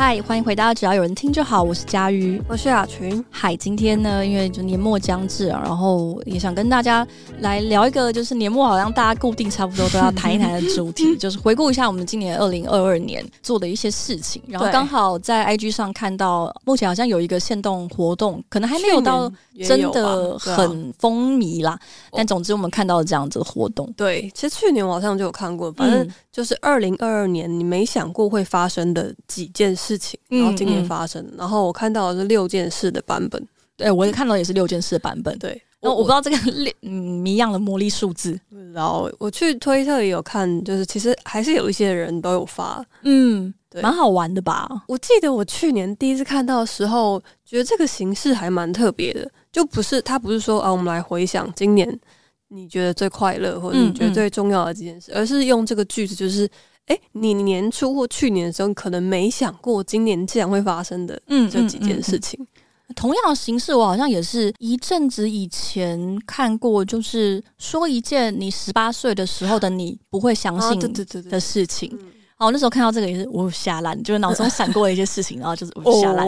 嗨，欢迎回到只要有人听就好，我是佳瑜，我是雅群。嗨，今天呢，因为就年末将至啊，然后也想跟大家来聊一个，就是年末好像大家固定差不多都要谈一谈的主题，就是回顾一下我们今年二零二二年做的一些事情。然后刚好在 IG 上看到，目前好像有一个限动活动，可能还没有到真的很风靡啦。但总之我们看到了这样子的活动。对，其实去年我好像就有看过，反正就是二零二二年你没想过会发生的几件事。事情，然后今年发生，嗯嗯、然后我看到的是六件事的版本，对我也看到也是六件事的版本，对，然后我不知道这个六 嗯谜样的魔力数字，然后我去推特也有看，就是其实还是有一些人都有发，嗯，对，蛮好玩的吧？我记得我去年第一次看到的时候，觉得这个形式还蛮特别的，就不是他不是说啊，我们来回想今年你觉得最快乐或者你觉得最重要的这件事，嗯嗯、而是用这个句子就是。哎，你年初或去年的时候，可能没想过今年竟然会发生的这几件事情。嗯嗯嗯、同样的形式，我好像也是一阵子以前看过，就是说一件你十八岁的时候的你不会相信的事情。哦，那时候看到这个也是我瞎烂，就是脑中闪过的一些事情，然后就是我瞎烂，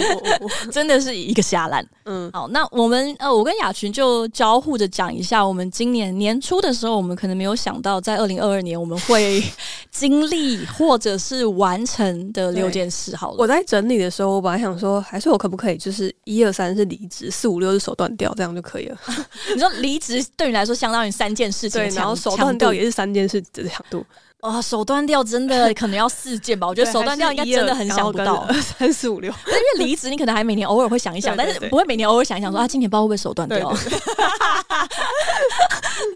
真的是一个瞎烂。嗯，好，那我们呃，我跟雅群就交互着讲一下，我们今年年初的时候，我们可能没有想到，在二零二二年我们会 经历或者是完成的六件事。好了，我在整理的时候，我本来想说，还是我可不可以就是一二三是离职，四五六是手断掉，这样就可以了。你说离职对你来说相当于三件事情，对，然后手断掉也是三件事的强度。啊，手断掉真的 可能要四件吧？我觉得手断掉应该真的很想不到三四五六。因为离职，你可能还每年偶尔会想一想，但是不会每年偶尔想一想说啊，今年不知道会不会手断掉。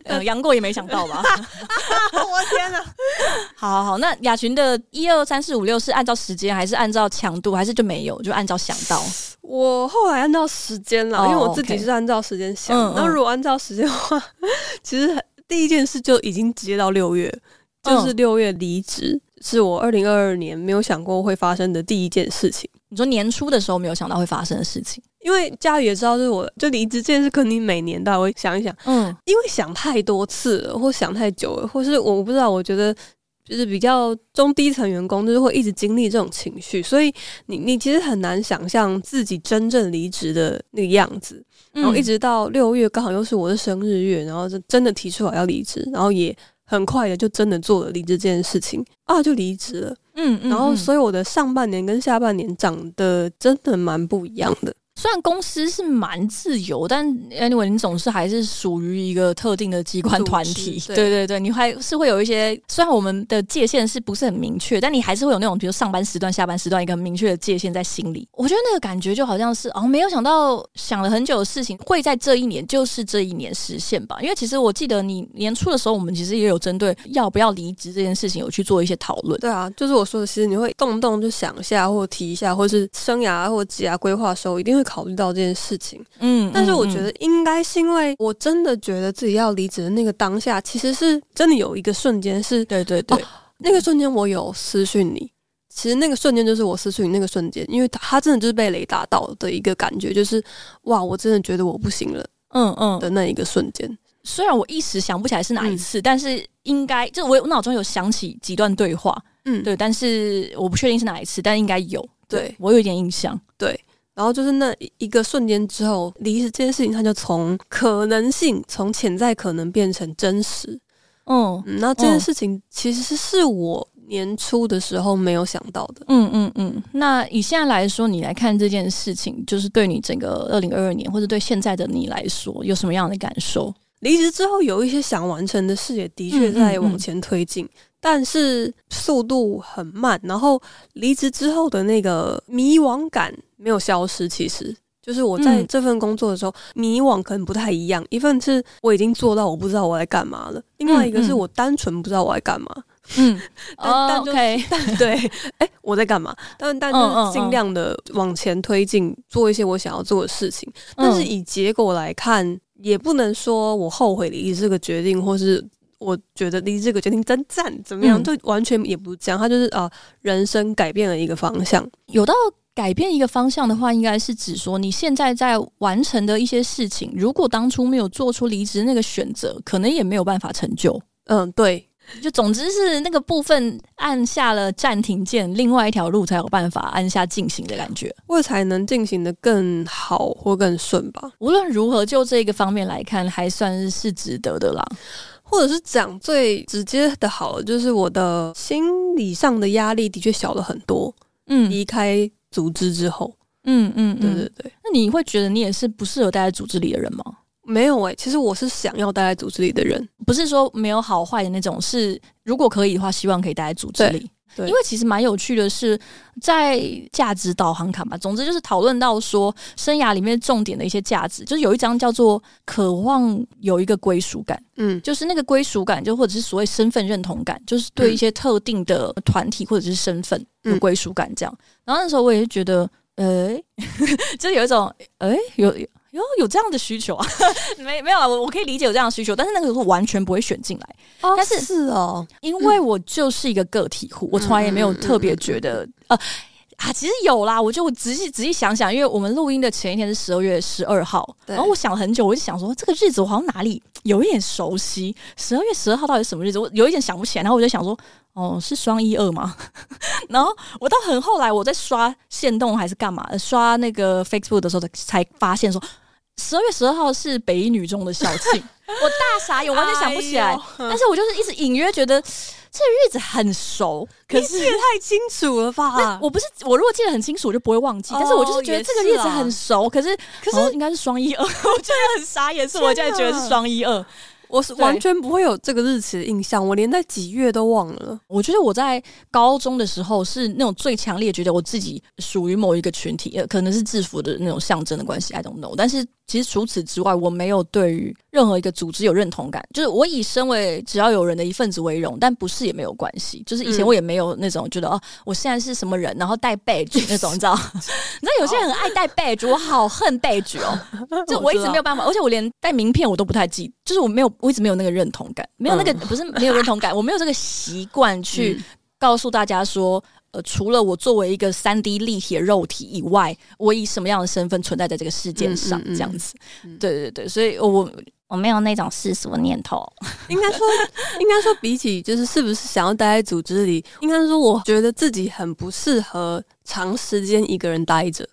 呃，杨过也没想到吧？我天哪！好好好，那雅群的一二三四五六是按照时间，还是按照强度，还是就没有？就按照想到。我后来按照时间了，因为我自己是按照时间想。那如果按照时间的话，其实第一件事就已经直接到六月。就是六月离职，嗯、是我二零二二年没有想过会发生的第一件事情。你说年初的时候没有想到会发生的事情，因为家里也知道，就是我就离职这件事，肯定每年都会想一想。嗯，因为想太多次了，或想太久了，或是我不知道，我觉得就是比较中低层员工，就是会一直经历这种情绪，所以你你其实很难想象自己真正离职的那个样子。然后一直到六月，刚好又是我的生日月，然后就真的提出来要离职，然后也。很快的就真的做了离职这件事情啊，就离职了。嗯，嗯，然后所以我的上半年跟下半年长得真的蛮不一样的。虽然公司是蛮自由，但 anyway，你总是还是属于一个特定的机关团体。对，对对对，你还是会有一些，虽然我们的界限是不是很明确，但你还是会有那种，比如上班时段、下班时段一个很明确的界限在心里。我觉得那个感觉就好像是哦，没有想到想了很久的事情会在这一年，就是这一年实现吧。因为其实我记得你年初的时候，我们其实也有针对要不要离职这件事情有去做一些讨论。对啊，就是我说的，其实你会动不动就想一下，或提一下，或是生涯或职涯规划的时候，一定会。考虑到这件事情，嗯，但是我觉得应该是因为我真的觉得自己要离职的那个当下，其实是真的有一个瞬间是，对对对，那个瞬间我有私讯你，其实那个瞬间就是我私讯你那个瞬间，因为他他真的就是被雷打到的一个感觉，就是哇，我真的觉得我不行了，嗯嗯。的那一个瞬间。虽然我一时想不起来是哪一次，但是应该就我我脑中有想起几段对话，嗯，对，但是我不确定是哪一次，但应该有，对。我有一点印象，对。然后就是那一个瞬间之后，离职这件事情，它就从可能性，从潜在可能变成真实。嗯，那这件事情其实是我年初的时候没有想到的。嗯嗯嗯。那以现在来说，你来看这件事情，就是对你整个二零二二年，或者对现在的你来说，有什么样的感受？离职之后，有一些想完成的事，也的确在往前推进。嗯嗯嗯但是速度很慢，然后离职之后的那个迷惘感没有消失。其实就是我在这份工作的时候，嗯、迷惘可能不太一样。一份是我已经做到我不知道我在干嘛了，另外一个是我单纯不知道我在干嘛。嗯，但 OK，对，哎、欸，我在干嘛？但但就是尽量的往前推进，做一些我想要做的事情。但是以结果来看，也不能说我后悔离职这个决定，或是。我觉得离这个决定真赞，怎么样？就完全也不这样，他就是啊、呃，人生改变了一个方向。有到改变一个方向的话，应该是指说你现在在完成的一些事情，如果当初没有做出离职那个选择，可能也没有办法成就。嗯，对。就总之是那个部分按下了暂停键，另外一条路才有办法按下进行的感觉，我才能进行的更好或更顺吧。无论如何，就这个方面来看，还算是是值得的啦。或者是讲最直接的，好，就是我的心理上的压力的确小了很多。嗯，离开组织之后，嗯嗯，对对对。那你会觉得你也是不适合待在组织里的人吗？没有诶、欸，其实我是想要待在组织里的人，不是说没有好坏的那种，是如果可以的话，希望可以待在组织里。对，因为其实蛮有趣的是，在价值导航卡嘛，总之就是讨论到说，生涯里面重点的一些价值，就是有一张叫做“渴望有一个归属感”，嗯，就是那个归属感，就或者是所谓身份认同感，就是对一些特定的团体或者是身份有归属感这样。然后那时候我也是觉得，呃，就有一种，哎，有。有有这样的需求啊？没没有啊？我我可以理解有这样的需求，但是那个时候完全不会选进来。哦、但是是哦，因为我就是一个个体户，嗯、我从来也没有特别觉得、嗯、呃啊，其实有啦。我就我仔细仔细想想，因为我们录音的前一天是十二月十二号，然后我想了很久，我就想说这个日子我好像哪里 有一点熟悉。十二月十二号到底什么日子？我有一点想不起来。然后我就想说，哦，是双一二吗？然后我到很后来，我在刷限动还是干嘛，刷那个 Facebook 的时候才才发现说。十二月十二号是北一女中的校庆，我大傻眼，我完全想不起来。哎、但是我就是一直隐约觉得这个日子很熟，可是也太清楚了吧？我不是我如果记得很清楚，我就不会忘记。哦、但是我就是觉得这个日子很熟，可是可是应该是双一二，我觉得很傻眼，是我现在觉得是双一二。我是完全不会有这个日期的印象，我连在几月都忘了。我觉得我在高中的时候是那种最强烈觉得我自己属于某一个群体，呃，可能是制服的那种象征的关系，I don't know。但是其实除此之外，我没有对于任何一个组织有认同感。就是我以身为只要有人的一份子为荣，但不是也没有关系。就是以前我也没有那种觉得、嗯、哦，我现在是什么人，然后带 badge 那种，你知道？你知道有些人很爱带 badge，我好恨 badge 哦。就我一直没有办法，而且我连带名片我都不太记，就是我没有。我一直没有那个认同感，没有那个、嗯、不是没有认同感，我没有这个习惯去告诉大家说，呃，除了我作为一个三 D 立体的肉体以外，我以什么样的身份存在在这个世界上，这样子。对对对，所以我我没有那种世俗的念头。应该说，应该说，比起就是是不是想要待在组织里，应该说，我觉得自己很不适合长时间一个人待着。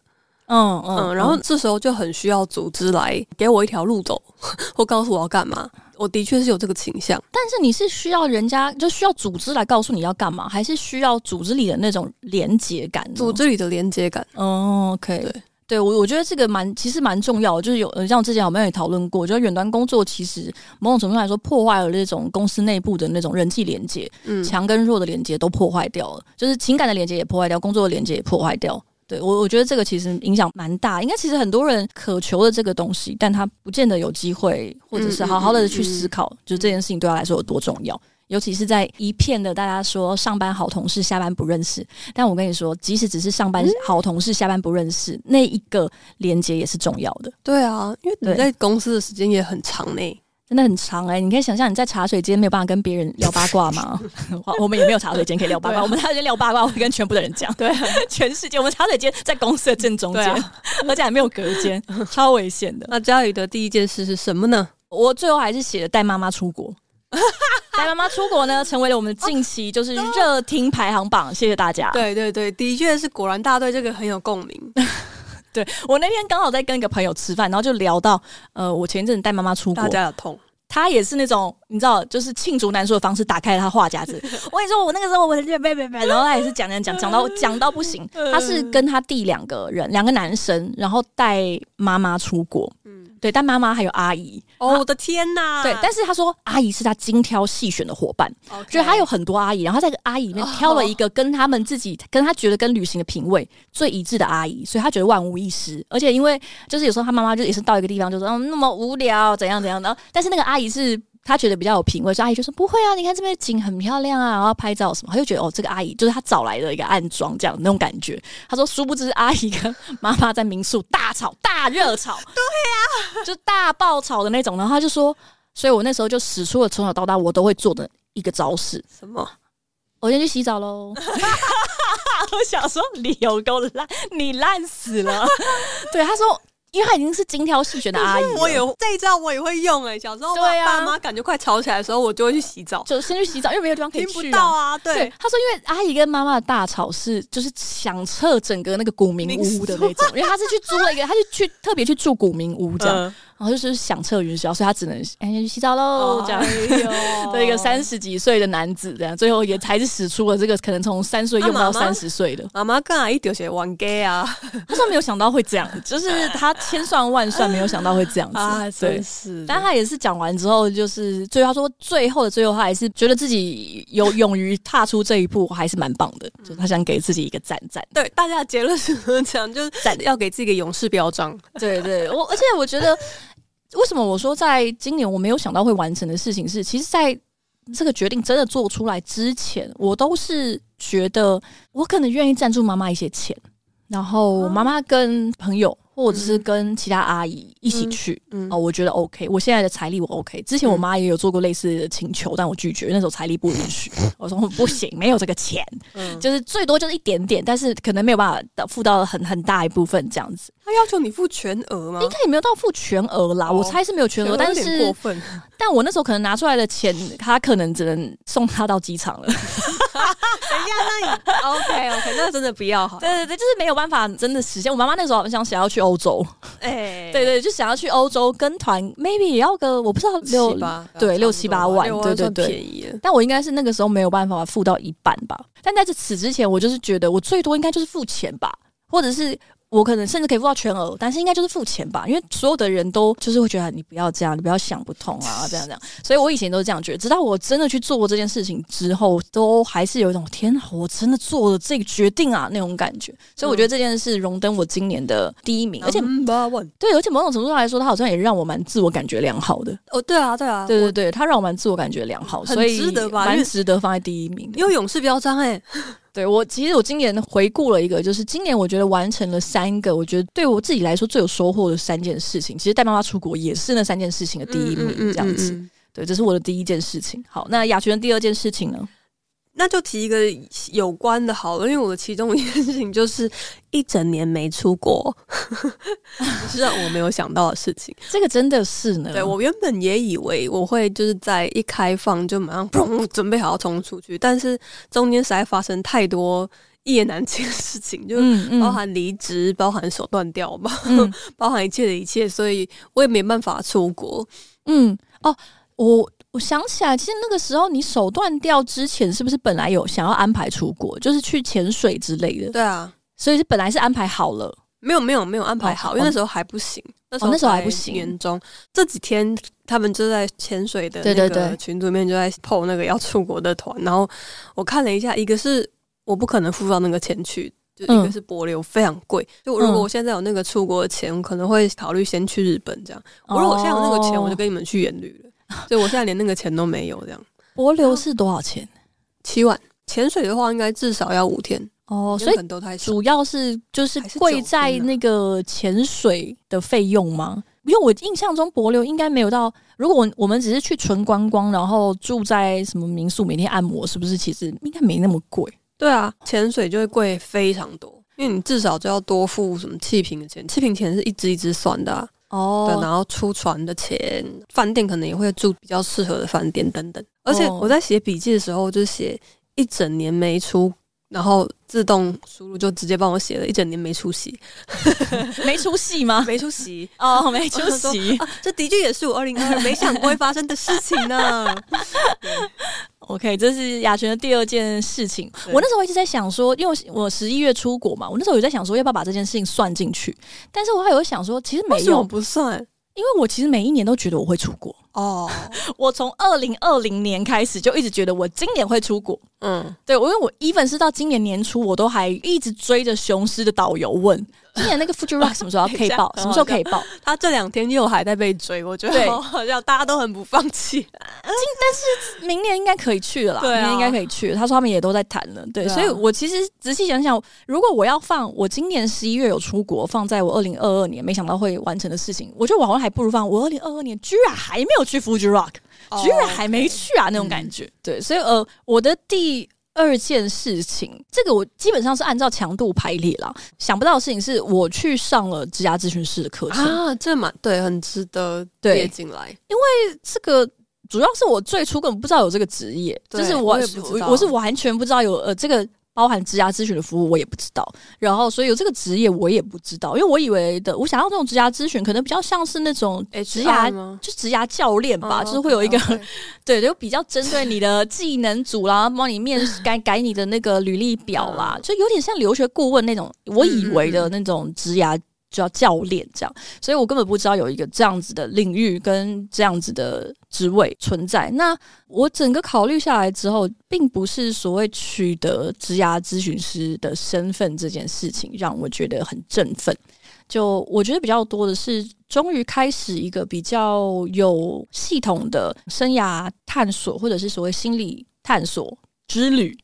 嗯嗯，嗯，然后这时候就很需要组织来给我一条路走，或告诉我要干嘛。我的确是有这个倾向，但是你是需要人家就需要组织来告诉你要干嘛，还是需要组织里的那种连接感？组织里的连接感。哦，OK，对，对我我觉得这个蛮其实蛮重要的，就是有像之前好像也讨论过，我觉得远端工作其实某种程度来说破坏了那种公司内部的那种人际连接，嗯，强跟弱的连接都破坏掉了，就是情感的连接也破坏掉，工作的连接也破坏掉。对我，我觉得这个其实影响蛮大。应该其实很多人渴求的这个东西，但他不见得有机会，或者是好好的去思考，嗯嗯嗯、就这件事情对他来说有多重要。尤其是在一片的大家说上班好同事，下班不认识。但我跟你说，即使只是上班好同事，下班不认识，嗯、那一个连接也是重要的。对啊，因为你在公司的时间也很长呢。真的很长哎、欸，你可以想象你在茶水间没有办法跟别人聊八卦吗？我们也没有茶水间可以聊八卦，啊、我们茶水间聊八卦我会跟全部的人讲，对、啊，全世界我们茶水间在公司的正中间，啊、而且还没有隔间，超危险的。那家里的第一件事是什么呢？我最后还是写了带妈妈出国，带妈妈出国呢，成为了我们近期就是热听排行榜，谢谢大家。对对对，的确是，果然大家对这个很有共鸣。对，我那天刚好在跟一个朋友吃饭，然后就聊到，呃，我前一阵带妈妈出国，大家有痛。他也是那种你知道，就是罄竹难书的方式，打开了他话匣子。我跟你说，我那个时候我别别别，然后他也是讲讲讲讲到讲到不行。他是跟他弟两个人，两个男生，然后带妈妈出国。嗯。对，但妈妈还有阿姨。哦，我的天呐！对，但是他说阿姨是他精挑细选的伙伴，就是他有很多阿姨，然后在阿姨里面挑了一个跟他们自己、跟他觉得跟旅行的品味最一致的阿姨，所以他觉得万无一失。而且因为就是有时候他妈妈就也是到一个地方就说嗯那么无聊怎样怎样的，但是那个阿姨是。他觉得比较有品味，所以阿姨就说不会啊，你看这边的景很漂亮啊，然后拍照什么，他就觉得哦，这个阿姨就是他找来的一个暗装这样那种感觉。他说，殊不知阿姨跟妈妈在民宿大吵大热吵，对呀、啊，就大爆吵的那种。然后他就说，所以我那时候就使出了从小到大我都会做的一个招式，什么？我先去洗澡喽。我想说，理由够烂，你烂死了。对，他说。因为他已经是精挑细选的阿姨。我也这一招我也会用哎、欸，小时候对爸妈感觉快吵起来的时候，我就会去洗澡，就先去洗澡，因为没有地方可以去、啊。听不到啊，对。對他说，因为阿姨跟妈妈的大吵是就是响彻整个那个古民屋的那种，因为他是去租了一个，他就去特别去住古民屋这样。呃然后就是响彻云霄，所以他只能哎去洗澡喽，这样。一个三十几岁的男子，这样最后也才是使出了这个可能从三岁用到三十岁的。妈妈刚才一丢些玩 gay 啊，他说没有想到会这样，就是他千算万算没有想到会这样子。啊，对，是。但他也是讲完之后，就是最后他说最后的最后，他还是觉得自己有勇于踏出这一步，还是蛮棒的。就他想给自己一个赞赞。对，大家的结论是这样，就是赞要给自己一个勇士标章。对对，我而且我觉得。为什么我说在今年我没有想到会完成的事情是，其实在这个决定真的做出来之前，我都是觉得我可能愿意赞助妈妈一些钱，然后妈妈跟朋友。或者是跟其他阿姨一起去，嗯嗯、哦，我觉得 OK。我现在的财力我 OK。之前我妈也有做过类似的请求，但我拒绝，那时候财力不允许。我说不行，没有这个钱，嗯、就是最多就是一点点，但是可能没有办法付到很很大一部分这样子。他要求你付全额吗？应该也没有到付全额啦，哦、我猜是没有全额，但是过分。但我那时候可能拿出来的钱，他可能只能送他到机场了。等一下，那你 OK OK，那真的不要好。对对对，就是没有办法真的实现。我妈妈那时候好像想要去欧洲，哎、欸，对，对对，就想要去欧洲跟团，maybe 也要个我不知道六七八对六七八万，对对对，便宜。但我应该是那个时候没有办法付到一半吧。但在这此之前，我就是觉得我最多应该就是付钱吧，或者是。我可能甚至可以付到全额，但是应该就是付钱吧，因为所有的人都就是会觉得你不要这样，你不要想不通啊，这样这样。所以我以前都是这样觉得，直到我真的去做过这件事情之后，都还是有一种天哪，我真的做了这个决定啊那种感觉。所以我觉得这件事荣登我今年的第一名，而且对，而且某种程度上来说，它好像也让我蛮自我感觉良好的。哦，对啊，对啊，对对对，它让我蛮自我感觉良好，所以值得吧，蛮值得放在第一名，因为勇士标章哎。对，我其实我今年回顾了一个，就是今年我觉得完成了三个，我觉得对我自己来说最有收获的三件事情。其实带妈妈出国也是那三件事情的第一名，这样子。嗯嗯嗯嗯、对，这是我的第一件事情。好，那雅璇的第二件事情呢？那就提一个有关的好了，因为我的其中一件事情就是一整年没出国，是让我没有想到的事情。这个真的是呢？对，我原本也以为我会就是在一开放就马上 砰准备好要冲出去，但是中间实在发生太多一言难尽的事情，就包含离职，包含手断掉吧，嗯、包含一切的一切，所以我也没办法出国。嗯，哦，我。我想起来，其实那个时候你手断掉之前，是不是本来有想要安排出国，就是去潜水之类的？对啊，所以是本来是安排好了，没有没有没有安排好，哦、因为那时候还不行。那时候、哦、那时候还不行。年终这几天，他们就在潜水的那个群组里面就在 po 那个要出国的团，然后我看了一下，一个是我不可能付到那个钱去，就一个是帛琉非常贵。嗯、就如果我现在有那个出国的钱，我可能会考虑先去日本这样。我如果现在有那个钱，我就跟你们去远旅了。所以我现在连那个钱都没有，这样。博流是多少钱？七万。潜水的话，应该至少要五天哦。所以主要是就是贵在那个潜水的费用吗？因为我印象中博流应该没有到。如果我我们只是去纯观光，然后住在什么民宿，每天按摩，是不是其实应该没那么贵？对啊，潜水就会贵非常多，因为你至少就要多付什么气瓶的钱，气瓶钱是一支一支算的啊。哦，对，然后出船的钱，饭店可能也会住比较适合的饭店等等。而且我在写笔记的时候，就写一整年没出，然后自动输入就直接帮我写了一整年没出息，没出息吗？没出息哦，没出息。啊，这的确也是我二零二二没想过会发生的事情呢。OK，这是雅璇的第二件事情。我那时候一直在想说，因为我十一月出国嘛，我那时候有在想说，要不要把这件事情算进去？但是我还有想说，其实没有不算，因为我其实每一年都觉得我会出国哦。我从二零二零年开始就一直觉得我今年会出国。嗯，对，我因为我 even 是到今年年初，我都还一直追着雄狮的导游问。今年那个 Fuji Rock 什么时候可以报？什么时候可以报？他这两天又还在被追，我觉得好像大家都很不放弃。今但是明年应该可以去了啦，明年应该可以去了。他说他们也都在谈了，对，所以我其实仔细想想，如果我要放我今年十一月有出国，放在我二零二二年没想到会完成的事情，我觉得我好像还不如放我二零二二年居然还没有去 Fuji Rock，居然还没去啊那种感觉。对，所以呃，我的第二件事情，这个我基本上是按照强度排列啦。想不到的事情是我去上了职涯咨询师的课程啊，这蛮对，很值得列进来。因为这个主要是我最初根本不知道有这个职业，就是我，我是完全不知道有呃这个。包含职涯咨询的服务，我也不知道。然后，所以有这个职业，我也不知道。因为我以为的，我想要这种职涯咨询，可能比较像是那种职涯，就职涯教练吧，就是会有一个 对，就比较针对你的技能组啦，帮你面试改改你的那个履历表啦，就有点像留学顾问那种。我以为的那种职涯。就要教练这样，所以我根本不知道有一个这样子的领域跟这样子的职位存在。那我整个考虑下来之后，并不是所谓取得职涯咨询师的身份这件事情让我觉得很振奋。就我觉得比较多的是，终于开始一个比较有系统的生涯探索，或者是所谓心理探索之旅。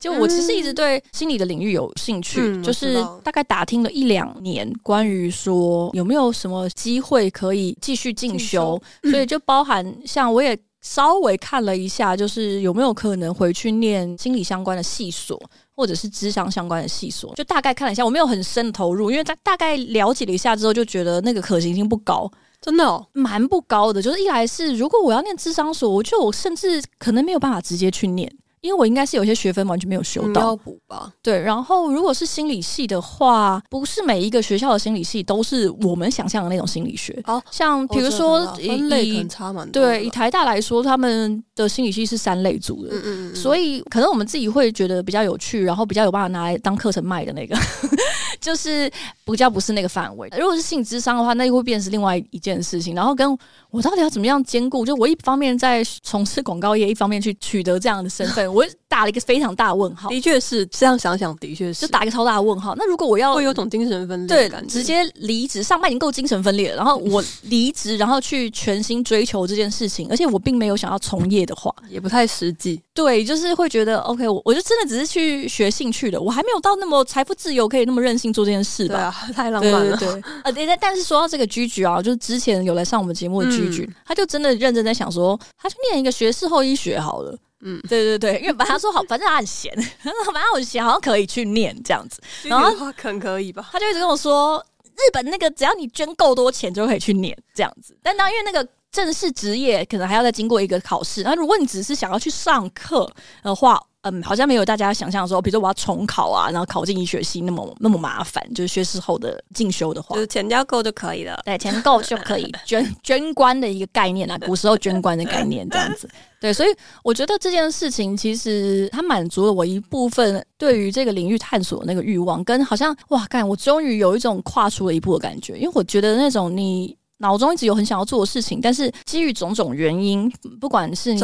就我其实一直对心理的领域有兴趣，嗯、就是大概打听了一两年，关于说有没有什么机会可以继续进修，所以就包含像我也稍微看了一下，就是有没有可能回去念心理相关的系所，或者是智商相关的系所，就大概看了一下，我没有很深投入，因为大大概了解了一下之后，就觉得那个可行性不高，真的哦，蛮不高的。就是一来是如果我要念智商所，我觉得我甚至可能没有办法直接去念。因为我应该是有些学分完全没有修到，要补吧？对。然后，如果是心理系的话，不是每一个学校的心理系都是我们想象的那种心理学。哦，像比如说以，分类很差蛮多。对，以台大来说，他们的心理系是三类组的，嗯嗯嗯。所以可能我们自己会觉得比较有趣，然后比较有办法拿来当课程卖的那个。就是比较不是那个范围。如果是性智商的话，那又会变成是另外一件事情。然后跟我到底要怎么样兼顾？就我一方面在从事广告业，一方面去取得这样的身份，我打了一个非常大的问号。的确是这样想想，的确是就打一个超大的问号。那如果我要会有种精神分裂，对，直接离职，上班已经够精神分裂了。然后 我离职，然后去全心追求这件事情，而且我并没有想要从业的话，也不太实际。对，就是会觉得 OK，我我就真的只是去学兴趣的，我还没有到那么财富自由，可以那么任性做这件事吧？对啊，太浪漫了。对，呃，但但是说到这个 Gigi 啊，就是之前有来上我们节目的 Gigi，嗯，他就真的认真在想说，他去念一个学士后医学好了。嗯，对对对，因为本来他说好，反正他很闲，反正我闲，好像可以去念这样子。然后可能可以吧？他就一直跟我说，日本那个只要你捐够多钱就可以去念这样子。但当因为那个。正式职业可能还要再经过一个考试，那如果你只是想要去上课的话，嗯，好像没有大家想象的说，比如说我要重考啊，然后考进医学系那么那么麻烦，就是学士后的进修的话，就是钱交够就可以了，对，钱够就可以 捐捐官的一个概念啊，古时候捐官的概念这样子，对，所以我觉得这件事情其实它满足了我一部分对于这个领域探索的那个欲望，跟好像哇，干，我终于有一种跨出了一步的感觉，因为我觉得那种你。脑中一直有很想要做的事情，但是基于种种原因，不管是你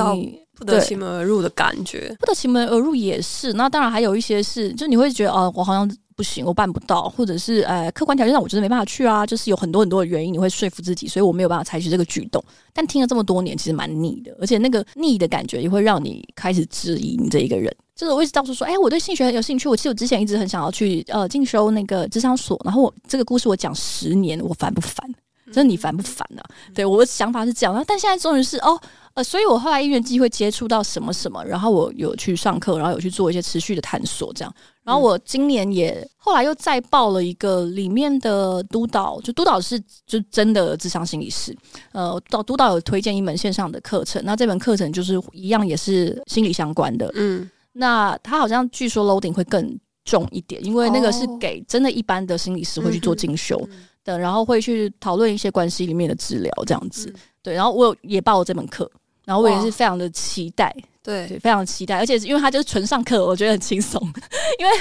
不得其门而入的感觉，不得其门而入也是。那当然还有一些是，就你会觉得哦，我好像不行，我办不到，或者是呃，客观条件上我就是没办法去啊，就是有很多很多的原因，你会说服自己，所以我没有办法采取这个举动。但听了这么多年，其实蛮腻的，而且那个腻的感觉也会让你开始质疑你这一个人。就是我一直到处说，哎、欸，我对性学很有兴趣，我其实我之前一直很想要去呃进修那个智商所，然后我这个故事我讲十年，我烦不烦？就是你烦不烦呢、啊？对，我的想法是这样，但现在终于是哦，呃，所以我后来因缘机会接触到什么什么，然后我有去上课，然后有去做一些持续的探索，这样。然后我今年也后来又再报了一个里面的督导，就督导是就真的智商心理师，呃，导督导有推荐一门线上的课程，那这门课程就是一样也是心理相关的，嗯，那他好像据说 loading 会更重一点，因为那个是给真的一般的心理师会去做进修。嗯的，然后会去讨论一些关系里面的治疗，这样子，嗯、对。然后我也报了这门课，然后我也是非常的期待，对，对，非常期待。而且因为他就是纯上课，我觉得很轻松。因为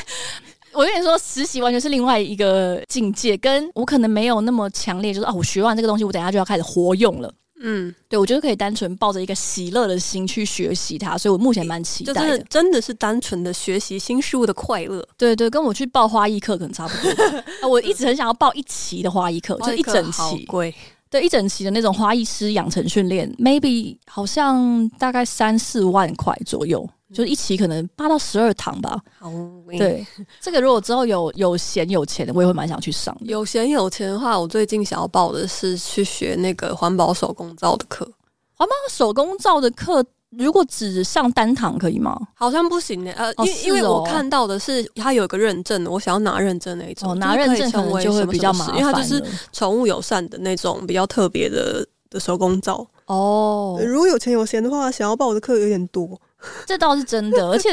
我跟你说，实习完全是另外一个境界，跟我可能没有那么强烈，就是啊，我学完这个东西，我等下就要开始活用了。嗯，对，我觉得可以单纯抱着一个喜乐的心去学习它，所以我目前蛮期待的。就是真的是单纯的学习新事物的快乐。对对，跟我去报花艺课可能差不多。我一直很想要报一期的花艺课，就一整期。贵。对，一整期的那种花艺师养成训练，maybe 好像大概三四万块左右。就是一期可能八到十二堂吧。好，对，这个如果之后有有闲有钱的，我也会蛮想去上的。有闲有钱的话，我最近想要报的是去学那个环保手工皂的课。环保手工皂的课如果只上单堂可以吗？好像不行的、欸。呃，哦、因为因为我看到的是它有一个认证，我想要拿认证那一种，哦、拿认证可能就会比较麻烦，因为它就是宠物友善的那种比较特别的的手工皂。哦，如果有钱有闲的话，想要报我的课有点多，这倒是真的。而且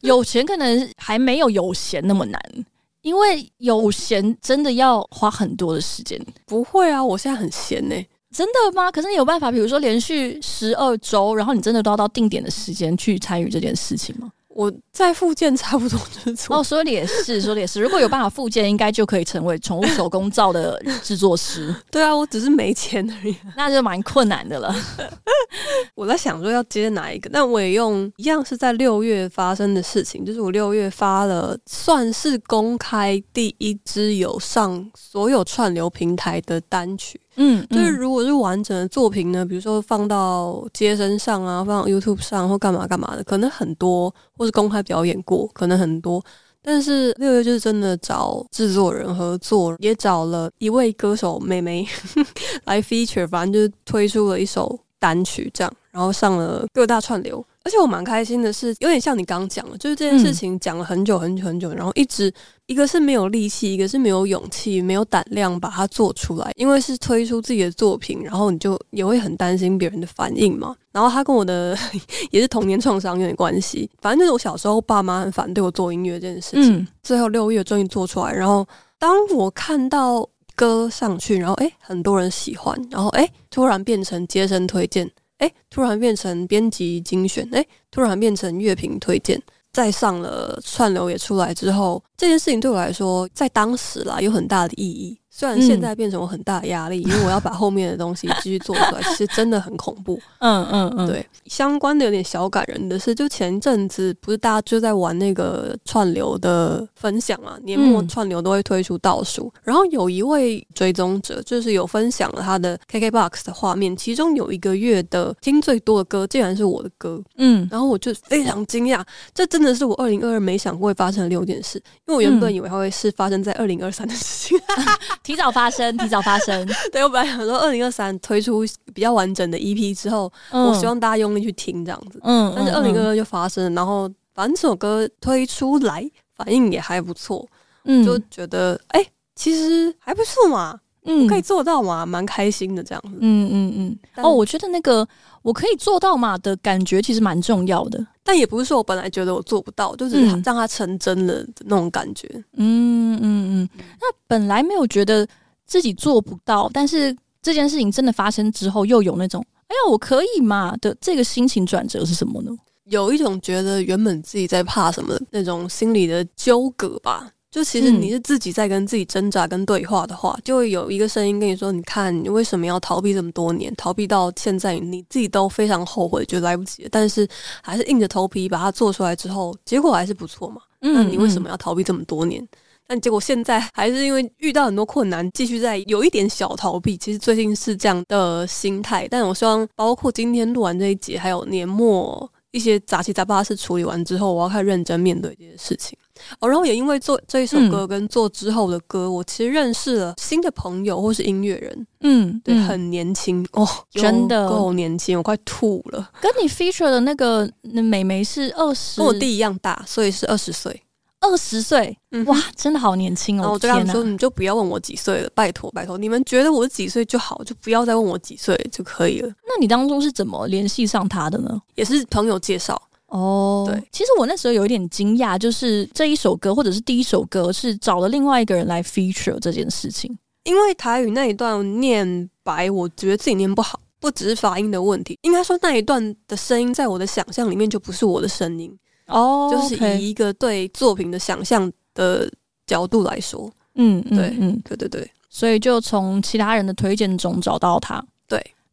有钱可能还没有有闲那么难，因为有闲真的要花很多的时间。不会啊，我现在很闲呢、欸。真的吗？可是你有办法，比如说连续十二周，然后你真的都要到定点的时间去参与这件事情吗？我在复健差不多就是做哦，说的也是，说的也是。如果有办法复健，应该就可以成为宠物手工皂的制作师。对啊，我只是没钱而已，那就蛮困难的了。我在想说要接哪一个，但我也用一样是在六月发生的事情，就是我六月发了，算是公开第一支有上所有串流平台的单曲。嗯，就是如果是完整的作品呢，比如说放到街身上啊，放 YouTube 上或干嘛干嘛的，可能很多，或是公开表演过，可能很多。但是六月就是真的找制作人合作，也找了一位歌手妹妹 来 feature，反正就是推出了一首单曲这样，然后上了各大串流。而且我蛮开心的是，有点像你刚刚讲的，就是这件事情讲了很久很久很久，然后一直一个是没有力气，一个是没有勇气，没有胆量把它做出来，因为是推出自己的作品，然后你就也会很担心别人的反应嘛。然后他跟我的 也是童年创伤有点关系，反正就是我小时候爸妈很反对我做音乐这件事情，嗯、最后六月终于做出来，然后当我看到歌上去，然后诶很多人喜欢，然后诶突然变成接生推荐。哎，突然变成编辑精选，哎，突然变成乐评推荐，再上了串流也出来之后，这件事情对我来说，在当时啦有很大的意义。虽然现在变成我很大的压力，嗯、因为我要把后面的东西继续做出来，其实真的很恐怖。嗯嗯嗯，对。相关的有点小感人的是，就前一阵子不是大家就在玩那个串流的分享嘛？年末串流都会推出倒数，嗯、然后有一位追踪者就是有分享了他的 KKBOX 的画面，其中有一个月的听最多的歌竟然是我的歌。嗯，然后我就非常惊讶，这真的是我二零二二没想过会发生的六件事，因为我原本以为它会是发生在二零二三的事情。嗯 提早发生，提早发生。对，我本来想说，二零二三推出比较完整的 EP 之后，嗯、我希望大家用力去听这样子。嗯，但是二零二二就发生了，然后反正这首歌推出来反应也还不错，嗯，就觉得哎、欸，其实还不错嘛，嗯，可以做到嘛，蛮开心的这样子。嗯嗯嗯。哦，我觉得那个我可以做到嘛的感觉其实蛮重要的。但也不是说我本来觉得我做不到，就是让它成真了的那种感觉。嗯嗯嗯。那本来没有觉得自己做不到，但是这件事情真的发生之后，又有那种“哎呀，我可以嘛”的这个心情转折是什么呢？有一种觉得原本自己在怕什么那种心理的纠葛吧。就其实你是自己在跟自己挣扎跟对话的话，嗯、就会有一个声音跟你说：“你看，你为什么要逃避这么多年？逃避到现在，你自己都非常后悔，觉得来不及了。但是还是硬着头皮把它做出来之后，结果还是不错嘛。嗯、那你为什么要逃避这么多年？但结果现在还是因为遇到很多困难，继续在有一点小逃避。其实最近是这样的心态，但我希望包括今天录完这一集，还有年末一些杂七杂八事处理完之后，我要开始认真面对这些事情。”哦，然后也因为做这一首歌跟做之后的歌，嗯、我其实认识了新的朋友或是音乐人。嗯，对，很年轻哦，真的够年轻，我快吐了。跟你 feature 的那个那美眉是二十，跟我弟一样大，所以是二十岁。二十岁，嗯、哇，真的好年轻哦！我就跟他们说，你就不要问我几岁了，拜托拜托，你们觉得我几岁就好，就不要再问我几岁就可以了。那你当中是怎么联系上他的呢？也是朋友介绍。哦，对，其实我那时候有一点惊讶，就是这一首歌或者是第一首歌是找了另外一个人来 feature 这件事情，因为台语那一段念白，我觉得自己念不好，不只是发音的问题，应该说那一段的声音在我的想象里面就不是我的声音哦，就是以一个对作品的想象的角度来说，嗯，对，嗯，对对对，所以就从其他人的推荐中找到他，对。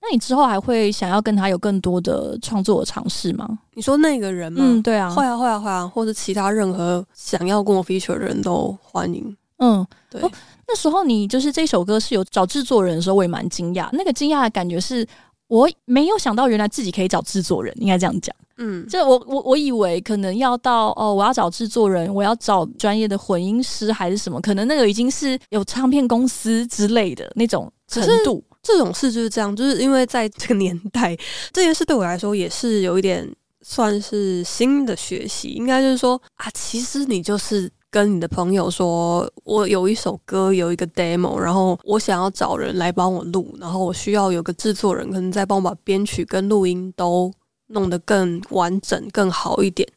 那你之后还会想要跟他有更多的创作的尝试吗？你说那个人吗？嗯，对啊，会啊，会啊，会啊，或者其他任何想要跟我 feature 的人都欢迎。嗯，对。哦，那时候你就是这首歌是有找制作人的时候，我也蛮惊讶。那个惊讶的感觉是我没有想到，原来自己可以找制作人，应该这样讲。嗯，就我我我以为可能要到哦，我要找制作人，我要找专业的混音师还是什么，可能那个已经是有唱片公司之类的那种程度。这种事就是这样，就是因为在这个年代，这件事对我来说也是有一点算是新的学习。应该就是说啊，其实你就是跟你的朋友说，我有一首歌，有一个 demo，然后我想要找人来帮我录，然后我需要有个制作人，可能再帮我把编曲跟录音都弄得更完整、更好一点。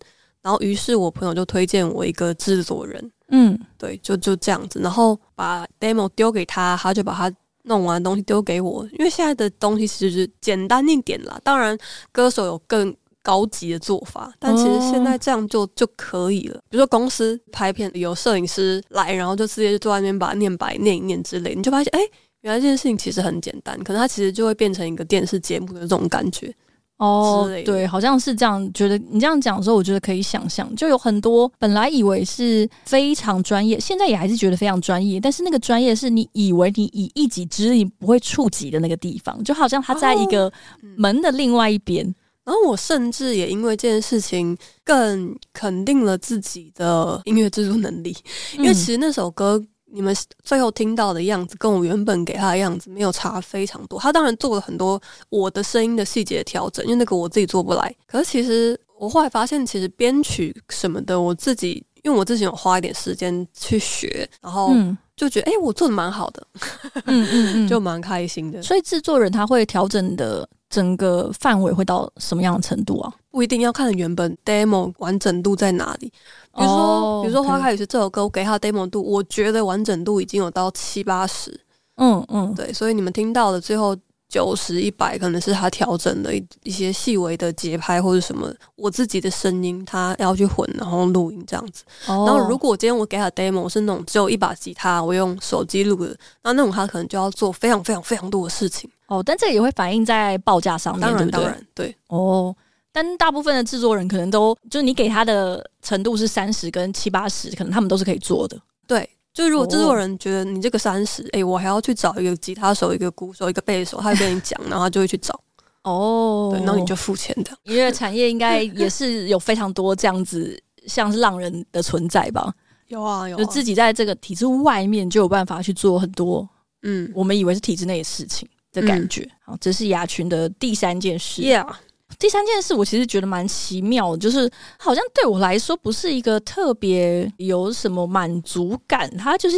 然后，于是我朋友就推荐我一个制作人，嗯，对，就就这样子，然后把 demo 丢给他，他就把他。弄完东西丢给我，因为现在的东西其实是简单一点啦。当然，歌手有更高级的做法，但其实现在这样就就可以了。比如说公司拍片，有摄影师来，然后就直接就坐在那边把念白念一念之类，你就发现，哎，原来这件事情其实很简单，可能它其实就会变成一个电视节目的这种感觉。哦，对，好像是这样。觉得你这样讲的时候，我觉得可以想象，就有很多本来以为是非常专业，现在也还是觉得非常专业，但是那个专业是你以为你以一己之力不会触及的那个地方，就好像它在一个门的另外一边。哦，然后我甚至也因为这件事情更肯定了自己的音乐制作能力，因为其实那首歌。你们最后听到的样子，跟我原本给他的样子没有差非常多。他当然做了很多我的声音的细节调整，因为那个我自己做不来。可是其实我后来发现，其实编曲什么的，我自己因为我自己有花一点时间去学，然后就觉得哎、欸，我做的蛮好的，嗯嗯嗯，就蛮开心的。所以制作人他会调整的。整个范围会到什么样的程度啊？不一定要看原本 demo 完整度在哪里。比如说，oh, 比如说《花开雨时》这首歌，我给他的 demo 度，我觉得完整度已经有到七八十。嗯嗯，对，所以你们听到的最后。九十一百可能是他调整的一一些细微的节拍或者什么，我自己的声音他要去混，然后录音这样子。Oh. 然后如果今天我给他 demo 是那种只有一把吉他，我用手机录的，那那种他可能就要做非常非常非常多的事情。哦，oh, 但这也会反映在报价上面，当然对不对？当然对。哦，oh, 但大部分的制作人可能都就是你给他的程度是三十跟七八十，可能他们都是可以做的。对。就如果制作人觉得你这个三十，哎，我还要去找一个吉他手、一个鼓手、一个贝斯手，他会跟你讲，然后他就会去找。哦，对，然后你就付钱的。音乐产业应该也是有非常多这样子，像是浪人的存在吧？有啊，有啊，就自己在这个体制外面就有办法去做很多，嗯，我们以为是体制内的事情的感觉。好，这是雅群的第三件事。Yeah。第三件事，我其实觉得蛮奇妙的，就是好像对我来说不是一个特别有什么满足感，它就是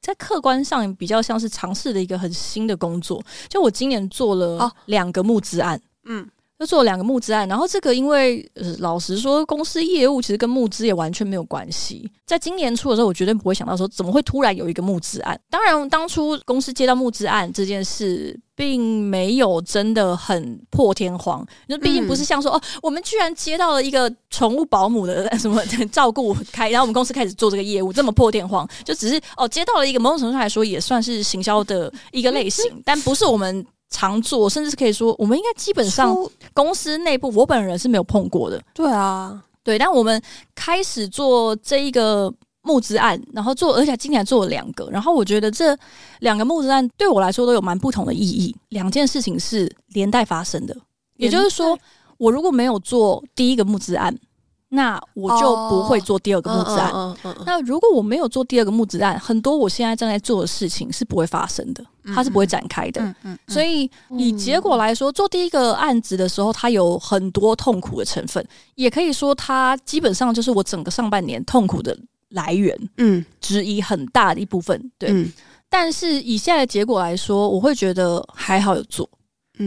在客观上比较像是尝试的一个很新的工作。就我今年做了两个募资案，嗯。就做了两个募资案，然后这个因为、呃、老实说，公司业务其实跟募资也完全没有关系。在今年初的时候，我绝对不会想到说怎么会突然有一个募资案。当然，当初公司接到募资案这件事，并没有真的很破天荒。就毕竟不是像说、嗯、哦，我们居然接到了一个宠物保姆的 什么照顾开，然后我们公司开始做这个业务，这么破天荒，就只是哦接到了一个某种程度上来说也算是行销的一个类型，但不是我们。常做，甚至是可以说，我们应该基本上公司内部，我本人是没有碰过的。对啊，对，但我们开始做这一个募资案，然后做，而且今年做了两个，然后我觉得这两个募资案对我来说都有蛮不同的意义。两件事情是连带发生的，也就是说，我如果没有做第一个募资案。那我就不会做第二个木子案。Oh, uh, uh, uh, uh. 那如果我没有做第二个木子案，很多我现在正在做的事情是不会发生的，它是不会展开的。所以以结果来说，做第一个案子的时候，它有很多痛苦的成分，也可以说它基本上就是我整个上半年痛苦的来源。嗯，之一很大的一部分。对。嗯。但是以现在的结果来说，我会觉得还好有做。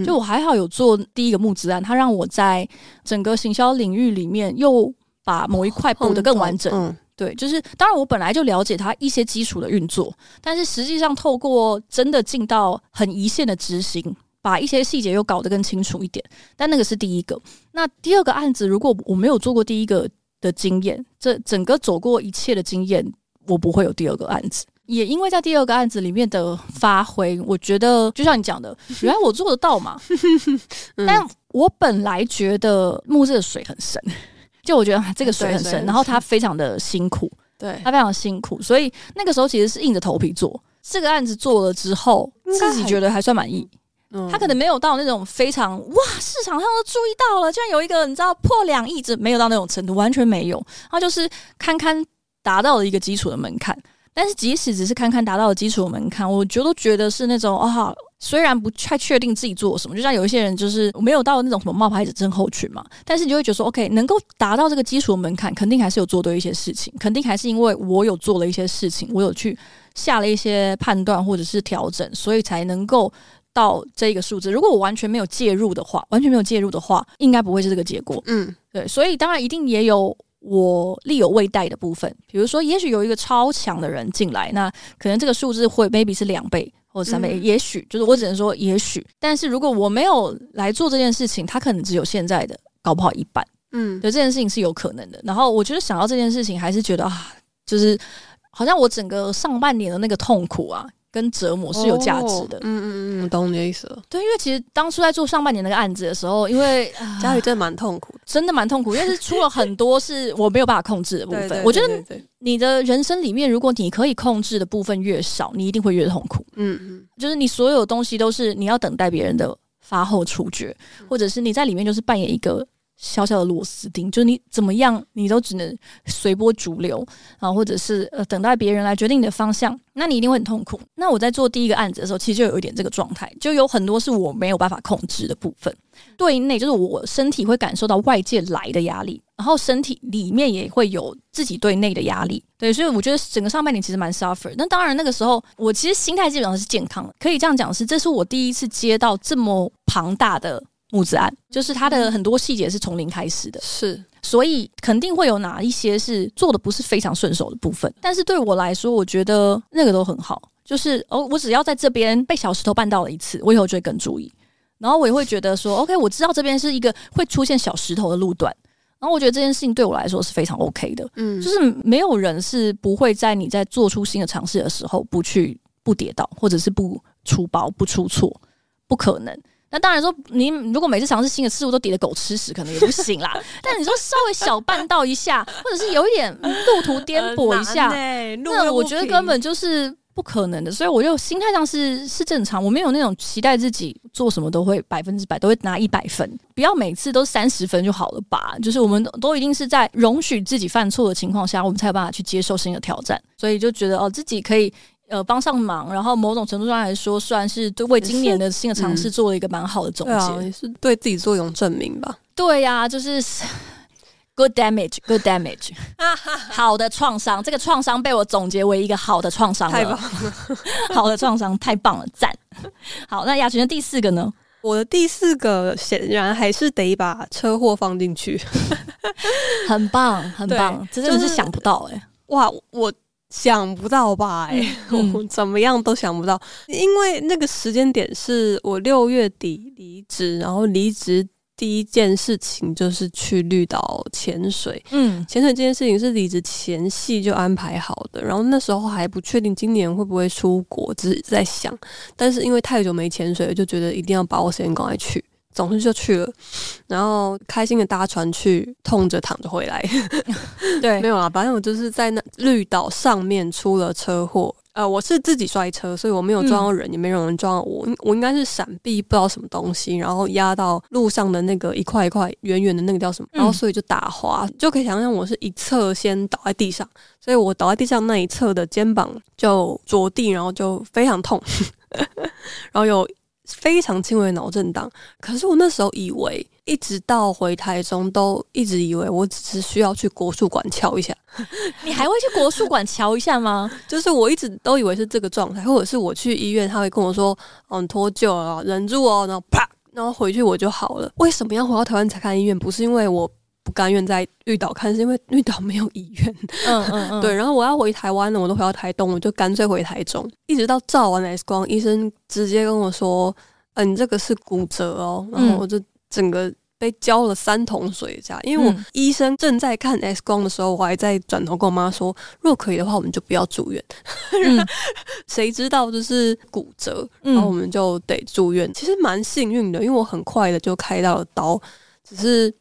就我还好有做第一个募资案，它让我在整个行销领域里面又把某一块补得更完整。嗯，对，就是当然我本来就了解它一些基础的运作，但是实际上透过真的进到很一线的执行，把一些细节又搞得更清楚一点。但那个是第一个。那第二个案子，如果我没有做过第一个的经验，这整个走过一切的经验，我不会有第二个案子。也因为在第二个案子里面的发挥，我觉得就像你讲的，原来我做得到嘛。嗯、但我本来觉得木质的水很深，就我觉得这个水很深，然后他非常的辛苦，对，他非常辛苦，所以那个时候其实是硬着头皮做这个案子。做了之后，自己觉得还算满意。他可能没有到那种非常哇，市场上都注意到了，居然有一个你知道破两亿，这没有到那种程度，完全没有。他就是堪堪达到了一个基础的门槛。但是即使只是看看达到的基础的门槛，我觉得都觉得是那种啊，虽然不太确定自己做什么，就像有一些人就是没有到那种什么冒牌者症候群嘛，但是你就会觉得说，OK，能够达到这个基础的门槛，肯定还是有做对一些事情，肯定还是因为我有做了一些事情，我有去下了一些判断或者是调整，所以才能够到这个数字。如果我完全没有介入的话，完全没有介入的话，应该不会是这个结果。嗯，对，所以当然一定也有。我力有未逮的部分，比如说，也许有一个超强的人进来，那可能这个数字会 maybe 是两倍或者三倍，嗯、也许就是我只能说也许。但是如果我没有来做这件事情，他可能只有现在的搞不好一半。嗯，对，这件事情是有可能的。然后我觉得想到这件事情，还是觉得啊，就是好像我整个上半年的那个痛苦啊。跟折磨是有价值的，哦、嗯嗯嗯，懂你的意思了。对，因为其实当初在做上半年那个案子的时候，因为 家里真的蛮痛苦，真的蛮痛苦，因为是出了很多是我没有办法控制的部分。我觉得你的人生里面，如果你可以控制的部分越少，你一定会越痛苦。嗯嗯，就是你所有东西都是你要等待别人的发后处决，或者是你在里面就是扮演一个。小小的螺丝钉，就你怎么样，你都只能随波逐流啊，或者是呃等待别人来决定你的方向，那你一定会很痛苦。那我在做第一个案子的时候，其实就有一点这个状态，就有很多是我没有办法控制的部分。对内就是我身体会感受到外界来的压力，然后身体里面也会有自己对内的压力。对，所以我觉得整个上半年其实蛮 suffer。那当然那个时候我其实心态基本上是健康的，可以这样讲是，这是我第一次接到这么庞大的。募资案就是它的很多细节是从零开始的，是，所以肯定会有哪一些是做的不是非常顺手的部分。但是对我来说，我觉得那个都很好。就是哦，我只要在这边被小石头绊到了一次，我以后就会更注意。然后我也会觉得说，OK，我知道这边是一个会出现小石头的路段。然后我觉得这件事情对我来说是非常 OK 的。嗯，就是没有人是不会在你在做出新的尝试的时候不去不跌倒，或者是不出包不出错，不可能。那当然说，你如果每次尝试新的事物都跌得狗吃屎，可能也不行啦。但你说稍微小绊到一下，或者是有一点路途颠簸一下，欸、那我觉得根本就是不可能的。所以我就心态上是是正常，我没有那种期待自己做什么都会百分之百都会拿一百分，不要每次都三十分就好了吧？就是我们都一定是在容许自己犯错的情况下，我们才有办法去接受新的挑战。所以就觉得哦，自己可以。呃，帮上忙，然后某种程度上来说，算是对为今年的新的尝试做了一个蛮好的总结，嗯、也是对自己做一种证明吧。对呀、啊，就是 good damage，good damage，好的创伤，这个创伤被我总结为一个好的创伤了，太棒了，好的创伤，太棒了，赞。好，那雅群的第四个呢？我的第四个显然还是得把车祸放进去，很棒，很棒，这真的是想不到哎、欸，哇，我。想不到吧、欸？哎、嗯，我怎么样都想不到，因为那个时间点是我六月底离职，然后离职第一件事情就是去绿岛潜水。嗯，潜水这件事情是离职前戏就安排好的，然后那时候还不确定今年会不会出国，只是在想，但是因为太久没潜水了，就觉得一定要把握时间赶快去。总之就去了，然后开心的搭船去，痛着躺着回来。对，没有啦，反正我就是在那绿岛上面出了车祸。呃，我是自己摔车，所以我没有撞到人，嗯、也没有人撞到我。我应该是闪避不知道什么东西，然后压到路上的那个一块一块圆圆的那个叫什么，然后所以就打滑，就可以想象我是一侧先倒在地上，所以我倒在地上那一侧的肩膀就着地，然后就非常痛，然后有。非常轻微的脑震荡，可是我那时候以为，一直到回台中都一直以为我只是需要去国术馆敲一下。你还会去国术馆敲一下吗？就是我一直都以为是这个状态，或者是我去医院他会跟我说：“嗯，脱臼了，忍住哦。”然后啪，然后回去我就好了。为什么要回到台湾才看医院？不是因为我。不甘愿在绿岛看，是因为绿岛没有医院。嗯嗯嗯，对。然后我要回台湾了，我都回到台东，我就干脆回台中。一直到照完 X 光，医生直接跟我说：“嗯、呃，你这个是骨折哦。”然后我就整个被浇了三桶水，这样。因为我医生正在看 X 光的时候，我还在转头跟我妈说：“如果可以的话，我们就不要住院。嗯” 谁知道就是骨折，然后我们就得住院。其实蛮幸运的，因为我很快的就开到了刀，只是。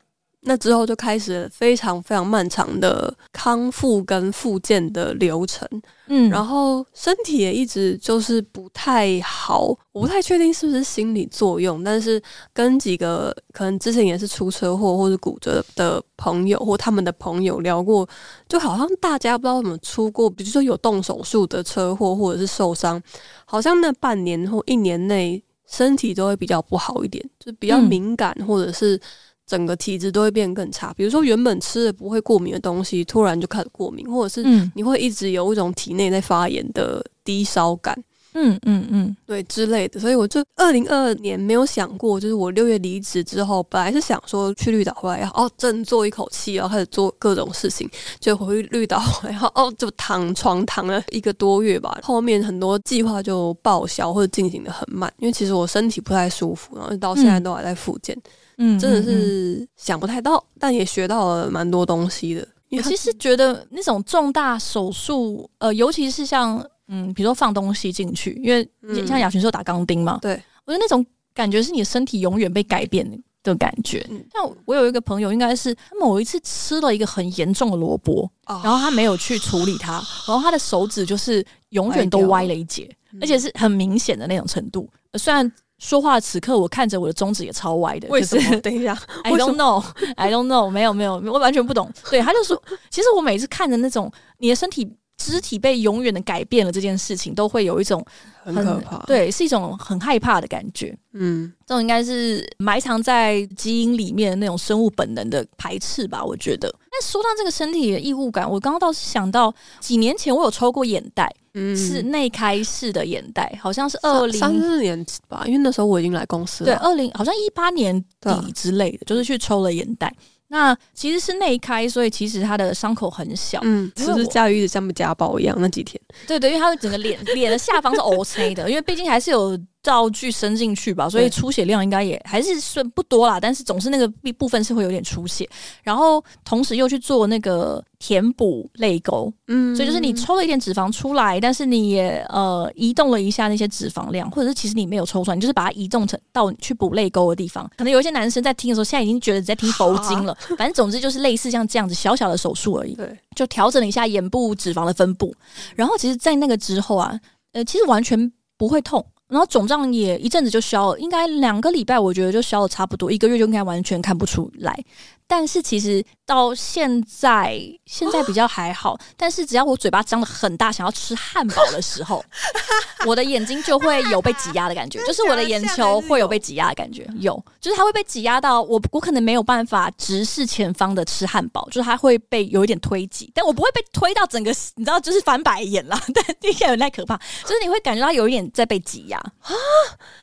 那之后就开始了非常非常漫长的康复跟复健的流程。嗯，然后身体也一直就是不太好，我不太确定是不是心理作用，但是跟几个可能之前也是出车祸或是骨折的朋友或他们的朋友聊过，就好像大家不知道怎么出过，比如说有动手术的车祸或者是受伤，好像那半年或一年内身体都会比较不好一点，就比较敏感，或者是整个体质都会变更差。比如说原本吃的不会过敏的东西，突然就开始过敏，或者是你会一直有一种体内在发炎的低烧感。嗯嗯嗯，对之类的，所以我就二零二二年没有想过，就是我六月离职之后，本来是想说去绿岛回来要哦振作一口气，然后开始做各种事情，就回绿岛然后哦就躺床躺了一个多月吧，后面很多计划就报销或者进行的很慢，因为其实我身体不太舒服，然后到现在都还在复健，嗯，真的是想不太到，但也学到了蛮多东西的。我其实觉得那种重大手术，呃，尤其是像。嗯，比如说放东西进去，因为像雅群说打钢钉嘛，对，我觉得那种感觉是你的身体永远被改变的感觉。嗯、像我有一个朋友，应该是他某一次吃了一个很严重的萝卜，哦、然后他没有去处理它，然后他的手指就是永远都歪了一截，而且是很明显的那种程度。虽然说话此刻，我看着我的中指也超歪的，为什么？等一下，I don't know，I don't know，没有没有，我完全不懂。对，他就说，其实我每次看着那种你的身体。肢体被永远的改变了这件事情，都会有一种很，很可怕，对，是一种很害怕的感觉。嗯，这种应该是埋藏在基因里面的那种生物本能的排斥吧，我觉得。那说到这个身体的异物感，我刚刚倒是想到几年前我有抽过眼袋，嗯，是内开式的眼袋，好像是二零三四年吧，因为那时候我已经来公司了。对，二零好像一八年底之类的，啊、就是去抽了眼袋。那其实是内开，所以其实他的伤口很小。嗯，只是家瑜一直像不家暴一样那几天。对对，因为他的整个脸脸的下方是 OK 的，因为毕竟还是有。道具伸进去吧，所以出血量应该也还是算不多啦，但是总是那个部分是会有点出血，然后同时又去做那个填补泪沟，嗯，所以就是你抽了一点脂肪出来，但是你也呃移动了一下那些脂肪量，或者是其实你没有抽出来，你就是把它移动成到去补泪沟的地方。可能有一些男生在听的时候，现在已经觉得在听佛经了，啊、反正总之就是类似像这样子小小的手术而已，对，就调整了一下眼部脂肪的分布，然后其实，在那个之后啊，呃，其实完全不会痛。然后肿胀也一阵子就消了，应该两个礼拜，我觉得就消的差不多，一个月就应该完全看不出来。但是其实到现在，现在比较还好。但是只要我嘴巴张的很大，想要吃汉堡的时候，我的眼睛就会有被挤压的感觉，就是我的眼球会有被挤压的感觉，有，就是它会被挤压到我，我可能没有办法直视前方的吃汉堡，就是它会被有一点推挤，但我不会被推到整个，你知道，就是翻白眼啦。但听起来有点可怕，就是你会感觉到有一点在被挤压啊，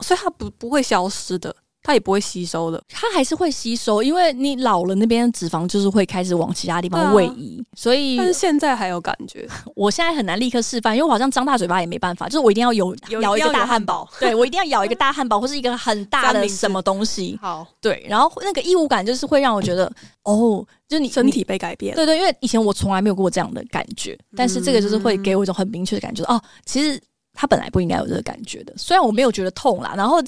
所以它不不会消失的。它也不会吸收的，它还是会吸收，因为你老了，那边脂肪就是会开始往其他地方位移，啊、所以。但是现在还有感觉，我现在很难立刻示范，因为我好像张大嘴巴也没办法，就是我一定要有，有咬一个大汉堡，对，我一定要咬一个大汉堡或是一个很大的什么东西。好，对，然后那个异物感就是会让我觉得，哦，就是你身体被改变，对对，因为以前我从来没有过这样的感觉，但是这个就是会给我一种很明确的感觉，哦，其实它本来不应该有这个感觉的，虽然我没有觉得痛啦，然后。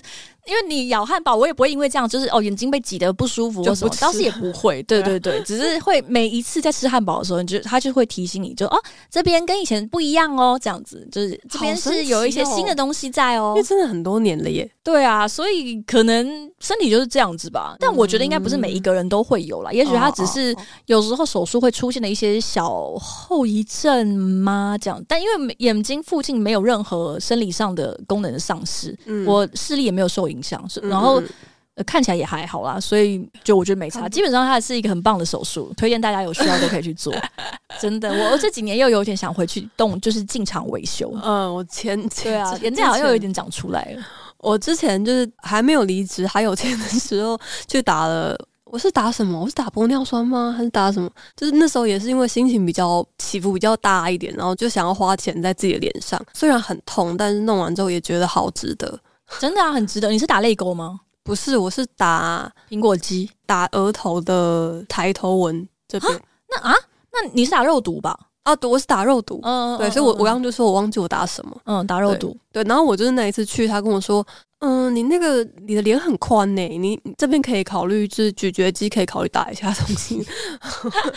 因为你咬汉堡，我也不会因为这样，就是哦眼睛被挤得不舒服或什么，倒是也不会，对对对，只是会每一次在吃汉堡的时候，你就他就会提醒你就哦这边跟以前不一样哦，这样子就是这边是有一些新的东西在哦，因为真的很多年了耶。对啊，所以可能身体就是这样子吧，但我觉得应该不是每一个人都会有啦，也许他只是有时候手术会出现的一些小后遗症吗？这样，但因为眼睛附近没有任何生理上的功能的丧失，我视力也没有受影响，是然后、呃、看起来也还好啦，所以就我觉得没差。基本上它是一个很棒的手术，推荐大家有需要都可以去做。真的，我这几年又有点想回去动，就是进厂维修。嗯，我前前对啊，眼睛好像又有一点长出来了。我之前就是还没有离职还有钱的时候，去打了。我是打什么？我是打玻尿酸吗？还是打什么？就是那时候也是因为心情比较起伏比较大一点，然后就想要花钱在自己的脸上，虽然很痛，但是弄完之后也觉得好值得。真的啊，很值得。你是打泪沟吗？不是，我是打苹果肌，打额头的抬头纹这边。那啊，那你是打肉毒吧？啊，我是打肉毒。嗯，对，所以我我刚刚就说我忘记我打什么。嗯，打肉毒。对，然后我就是那一次去，他跟我说，嗯，你那个你的脸很宽呢，你这边可以考虑，就是咀嚼肌可以考虑打一下东西。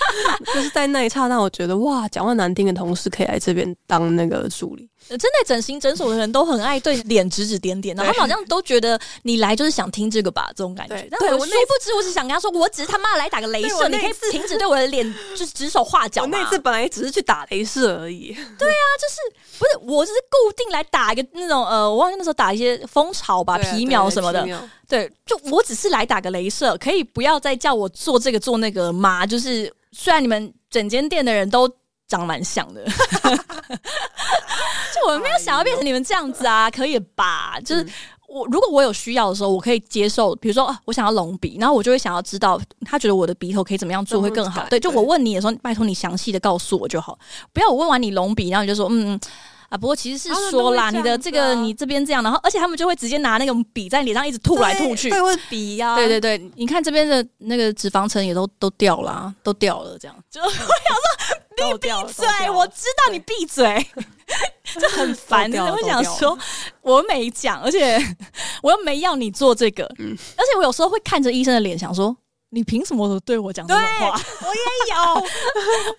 就是在那一刹那，我觉得哇，讲话难听的同事可以来这边当那个助理。真的整形诊所的人都很爱对脸指指点点，然后他们好像都觉得你来就是想听这个吧，这种感觉。对，但我殊不知，我只想跟他说，我只是他妈来打个镭射，你可以停止对我的脸就是 指手画脚。我那次本来只是去打镭射而已。对啊，就是不是我只是固定来打一个那种呃，我忘记那时候打一些蜂巢吧、皮秒什么的。对，就我只是来打个镭射，可以不要再叫我做这个做那个吗？就是虽然你们整间店的人都。长蛮像的，就我没有想要变成你们这样子啊，可以吧？就是我如果我有需要的时候，我可以接受。比如说啊，我想要隆鼻，然后我就会想要知道他觉得我的鼻头可以怎么样做会更好。对，就我问你的时候，拜托你详细的告诉我就好，不要我问完你隆鼻，然后你就说嗯。啊，不过其实是说啦，你的这个你这边这样，然后而且他们就会直接拿那种笔在脸上一直吐来吐去，对，会笔呀，对对对，你看这边的那个脂肪层也都都掉了，都掉了，这样就我想说你闭嘴，我知道你闭嘴，就很烦，我想说我没讲，而且我又没要你做这个，嗯，而且我有时候会看着医生的脸想说。你凭什么对我讲这种话？我也有，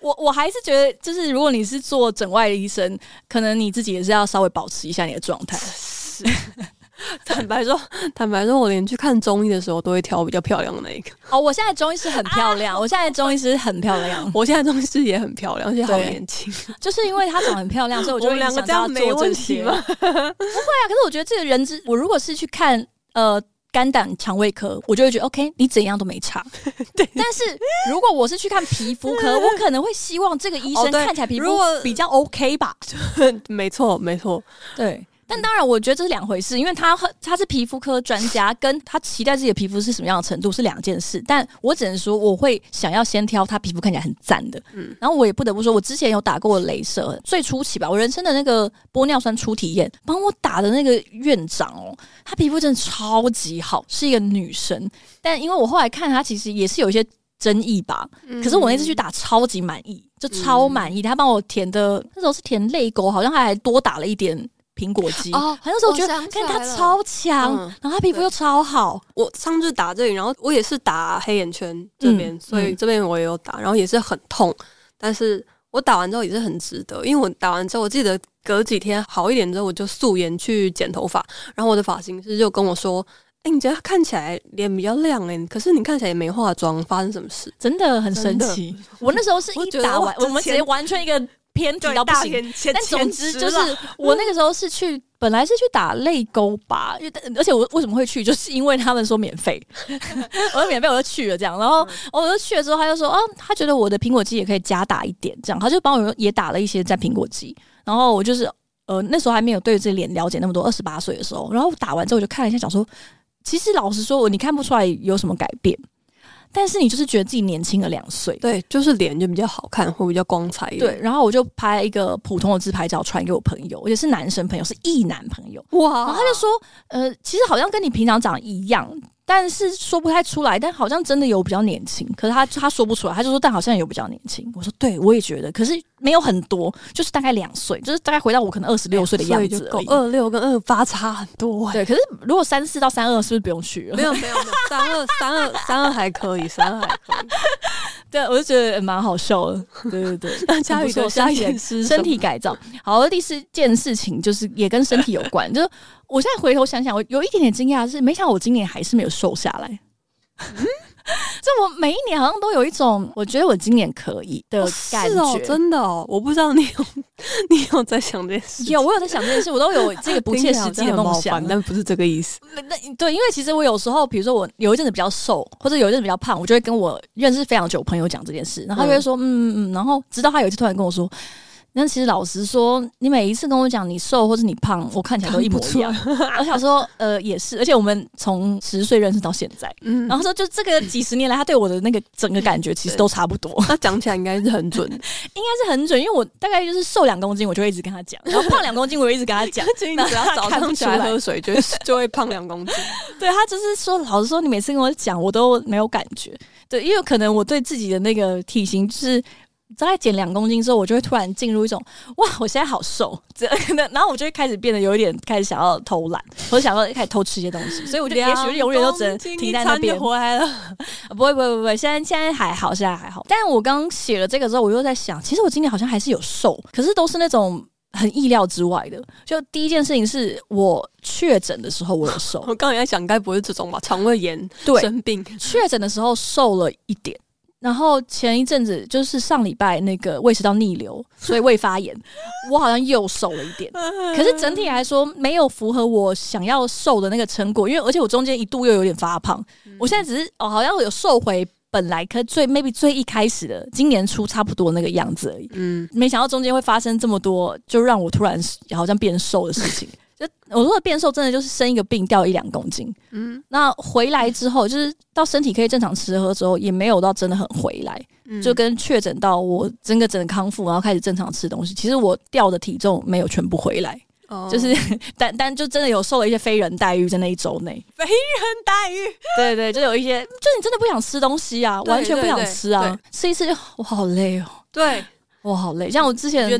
我我还是觉得，就是如果你是做整外的医生，可能你自己也是要稍微保持一下你的状态。是，坦白说，坦白说，我连去看中医的时候都会挑比较漂亮的那一个。哦，我现在中医师很漂亮，啊、我现在中医师很漂亮，我现在中医师也很漂亮，而且好年轻。就是因为她长得很漂亮，所以我就会想这样做这些吗？不会啊，可是我觉得这个人之，我如果是去看呃。肝胆肠胃科，我就会觉得 OK，你怎样都没差。对，但是如果我是去看皮肤科，我可能会希望这个医生看起来皮肤比较 OK 吧。没错，没错，对。但当然，我觉得这是两回事，因为他他是皮肤科专家，跟他期待自己的皮肤是什么样的程度是两件事。但我只能说，我会想要先挑他皮肤看起来很赞的。嗯，然后我也不得不说，我之前有打过镭射，最初期吧，我人生的那个玻尿酸初体验，帮我打的那个院长哦，她皮肤真的超级好，是一个女生。但因为我后来看她，其实也是有一些争议吧。嗯，可是我那次去打超级满意，就超满意。他帮我填的那时候是填泪沟，好像还还多打了一点。苹果肌哦，很多时候我觉得看他超强，嗯、然后他皮肤又超好。我上次打这里，然后我也是打黑眼圈这边，嗯、所以这边我也有打，然后也是很痛。但是我打完之后也是很值得，因为我打完之后，我记得隔几天好一点之后，我就素颜去剪头发，然后我的发型师就跟我说：“哎、欸，你觉得看起来脸比较亮哎、欸，可是你看起来也没化妆，发生什么事？”真的很神奇。我那时候是一打完，我，我们直接完全一个。偏题到不行，但总之就是我那个时候是去，本来是去打泪沟吧，而且我为什么会去，就是因为他们说免费，我说免费我就去了这样，然后我就去了之后，他就说啊，他觉得我的苹果肌也可以加打一点，这样。他就帮我也打了一些在苹果肌，然后我就是呃那时候还没有对自己脸了解那么多，二十八岁的时候，然后打完之后我就看了一下，想说其实老实说，我你看不出来有什么改变。但是你就是觉得自己年轻了两岁，对，就是脸就比较好看，会比较光彩一点。对，然后我就拍一个普通的自拍照传给我朋友，而且是男生朋友，是异男朋友。哇！然后他就说，呃，其实好像跟你平常长一样。但是说不太出来，但好像真的有比较年轻。可是他他说不出来，他就说但好像有比较年轻。我说对，我也觉得，可是没有很多，就是大概两岁，就是大概回到我可能二十六岁的样子而已。二六跟二八差很多。对，可是如果三四到三二是不是不用去了？没有没有没有，三二三二三二还可以，三二还可以。对，我就觉得蛮好笑的。对对对，那佳 宇的身体身体改造。好，第四件事情就是也跟身体有关，就是。我现在回头想想，我有一点点惊讶，是没想到我今年还是没有瘦下来。嗯，就我每一年好像都有一种，我觉得我今年可以的感觉。哦哦、真的哦，我不知道你有你有在想这件事？有，我有在想这件事，我都有这个不切实际的梦想，但不是这个意思。那对，因为其实我有时候，比如说我有一阵子比较瘦，或者有一阵子比较胖，我就会跟我认识非常久朋友讲这件事，然后他就会说嗯嗯嗯，然后直到他有一次突然跟我说。但其实老实说，你每一次跟我讲你瘦或者你胖，我看起来都一模一样。我想说，呃，也是，而且我们从十岁认识到现在，嗯，然后说就这个几十年来，他对我的那个整个感觉其实都差不多。他讲起来应该是很准，应该是很准，因为我大概就是瘦两公斤，我就会一直跟他讲，然后胖两公斤，我就一直跟他讲。只要早上起来喝水，就就会胖两公斤。对，他就是说，老实说，你每次跟我讲，我都没有感觉。对，因为可能我对自己的那个体型就是。大概减两公斤之后，我就会突然进入一种哇，我现在好瘦，这然后我就会开始变得有一点开始想要偷懒，我就想要开始偷吃一些东西，所以我就也许永远都只能停在那边。回来了，不会不会不会，现在现在还好，现在还好。但是我刚写了这个之后，我又在想，其实我今年好像还是有瘦，可是都是那种很意料之外的。就第一件事情是我确诊的时候我有瘦，我刚才在想，该不会是这种吧？肠胃炎对生病确诊的时候瘦了一点。然后前一阵子就是上礼拜那个胃食道逆流，所以胃发炎，我好像又瘦了一点。可是整体来说没有符合我想要瘦的那个成果，因为而且我中间一度又有点发胖。我现在只是哦，好像有瘦回本来可最 maybe 最一开始的今年初差不多那个样子而已。嗯，没想到中间会发生这么多，就让我突然好像变瘦的事情。就我说的变瘦，真的就是生一个病掉一两公斤。嗯，那回来之后，就是到身体可以正常吃喝之后，也没有到真的很回来。嗯，就跟确诊到我整个整个康复，然后开始正常吃东西，其实我掉的体重没有全部回来。哦，就是 但但就真的有受了一些非人待遇，在那一周内。非人待遇，对对，就有一些，就你真的不想吃东西啊，完全不想吃啊，吃一次就我好累哦。对，我好累。像我之前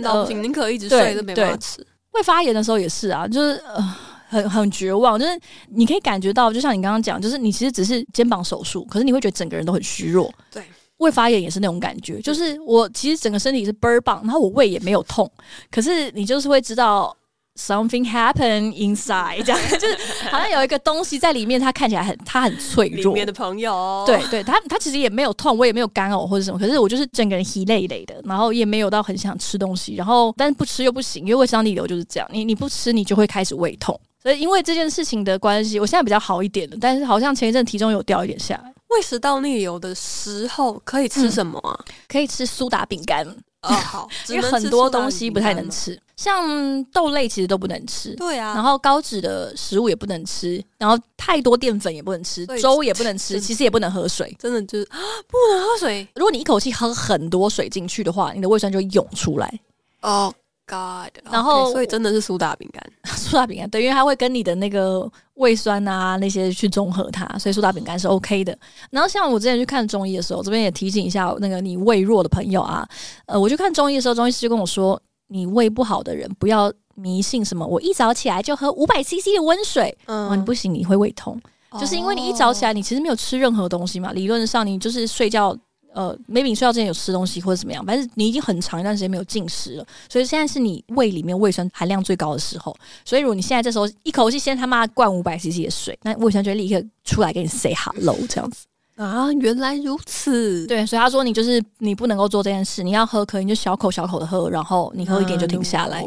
宁可一直睡都没办法吃。会发炎的时候也是啊，就是呃很很绝望，就是你可以感觉到，就像你刚刚讲，就是你其实只是肩膀手术，可是你会觉得整个人都很虚弱。对，胃发炎也是那种感觉，就是我其实整个身体是倍儿棒，然后我胃也没有痛，可是你就是会知道。Something happened inside，这样 就是好像有一个东西在里面，它看起来很，它很脆弱。里面的朋友，对对，他他其实也没有痛，我也没有干呕或者什么，可是我就是整个人疲累累的，然后也没有到很想吃东西，然后但是不吃又不行，因为胃食道逆流就是这样，你你不吃你就会开始胃痛，所以因为这件事情的关系，我现在比较好一点了，但是好像前一阵体重有掉一点下来。胃食道逆流的时候可以吃什么啊？嗯、可以吃苏打饼干。哦，好，因为很多东西不太能吃，像豆类其实都不能吃，对啊，然后高脂的食物也不能吃，然后太多淀粉也不能吃，粥也不能吃，其实也不能喝水，真的就是不能喝水。如果你一口气喝很多水进去的话，你的胃酸就会涌出来。哦。God，然后、okay, 所以真的是苏打饼干，苏打饼干对，因为它会跟你的那个胃酸啊那些去中和它，所以苏打饼干是 OK 的。然后像我之前去看中医的时候，这边也提醒一下那个你胃弱的朋友啊，呃，我去看中医的时候，中医师就跟我说，你胃不好的人不要迷信什么，我一早起来就喝五百 CC 的温水，嗯，你不行，你会胃痛，哦、就是因为你一早起来，你其实没有吃任何东西嘛，理论上你就是睡觉。呃，maybe 你睡觉之前有吃东西或者怎么样，反正你已经很长一段时间没有进食了，所以现在是你胃里面胃酸含量最高的时候。所以如果你现在这时候一口气先他妈灌五百 CC 的水，那胃酸就会立刻出来给你 say hello 这样子啊，原来如此。对，所以他说你就是你不能够做这件事，你要喝可以你就小口小口的喝，然后你喝一点就停下来。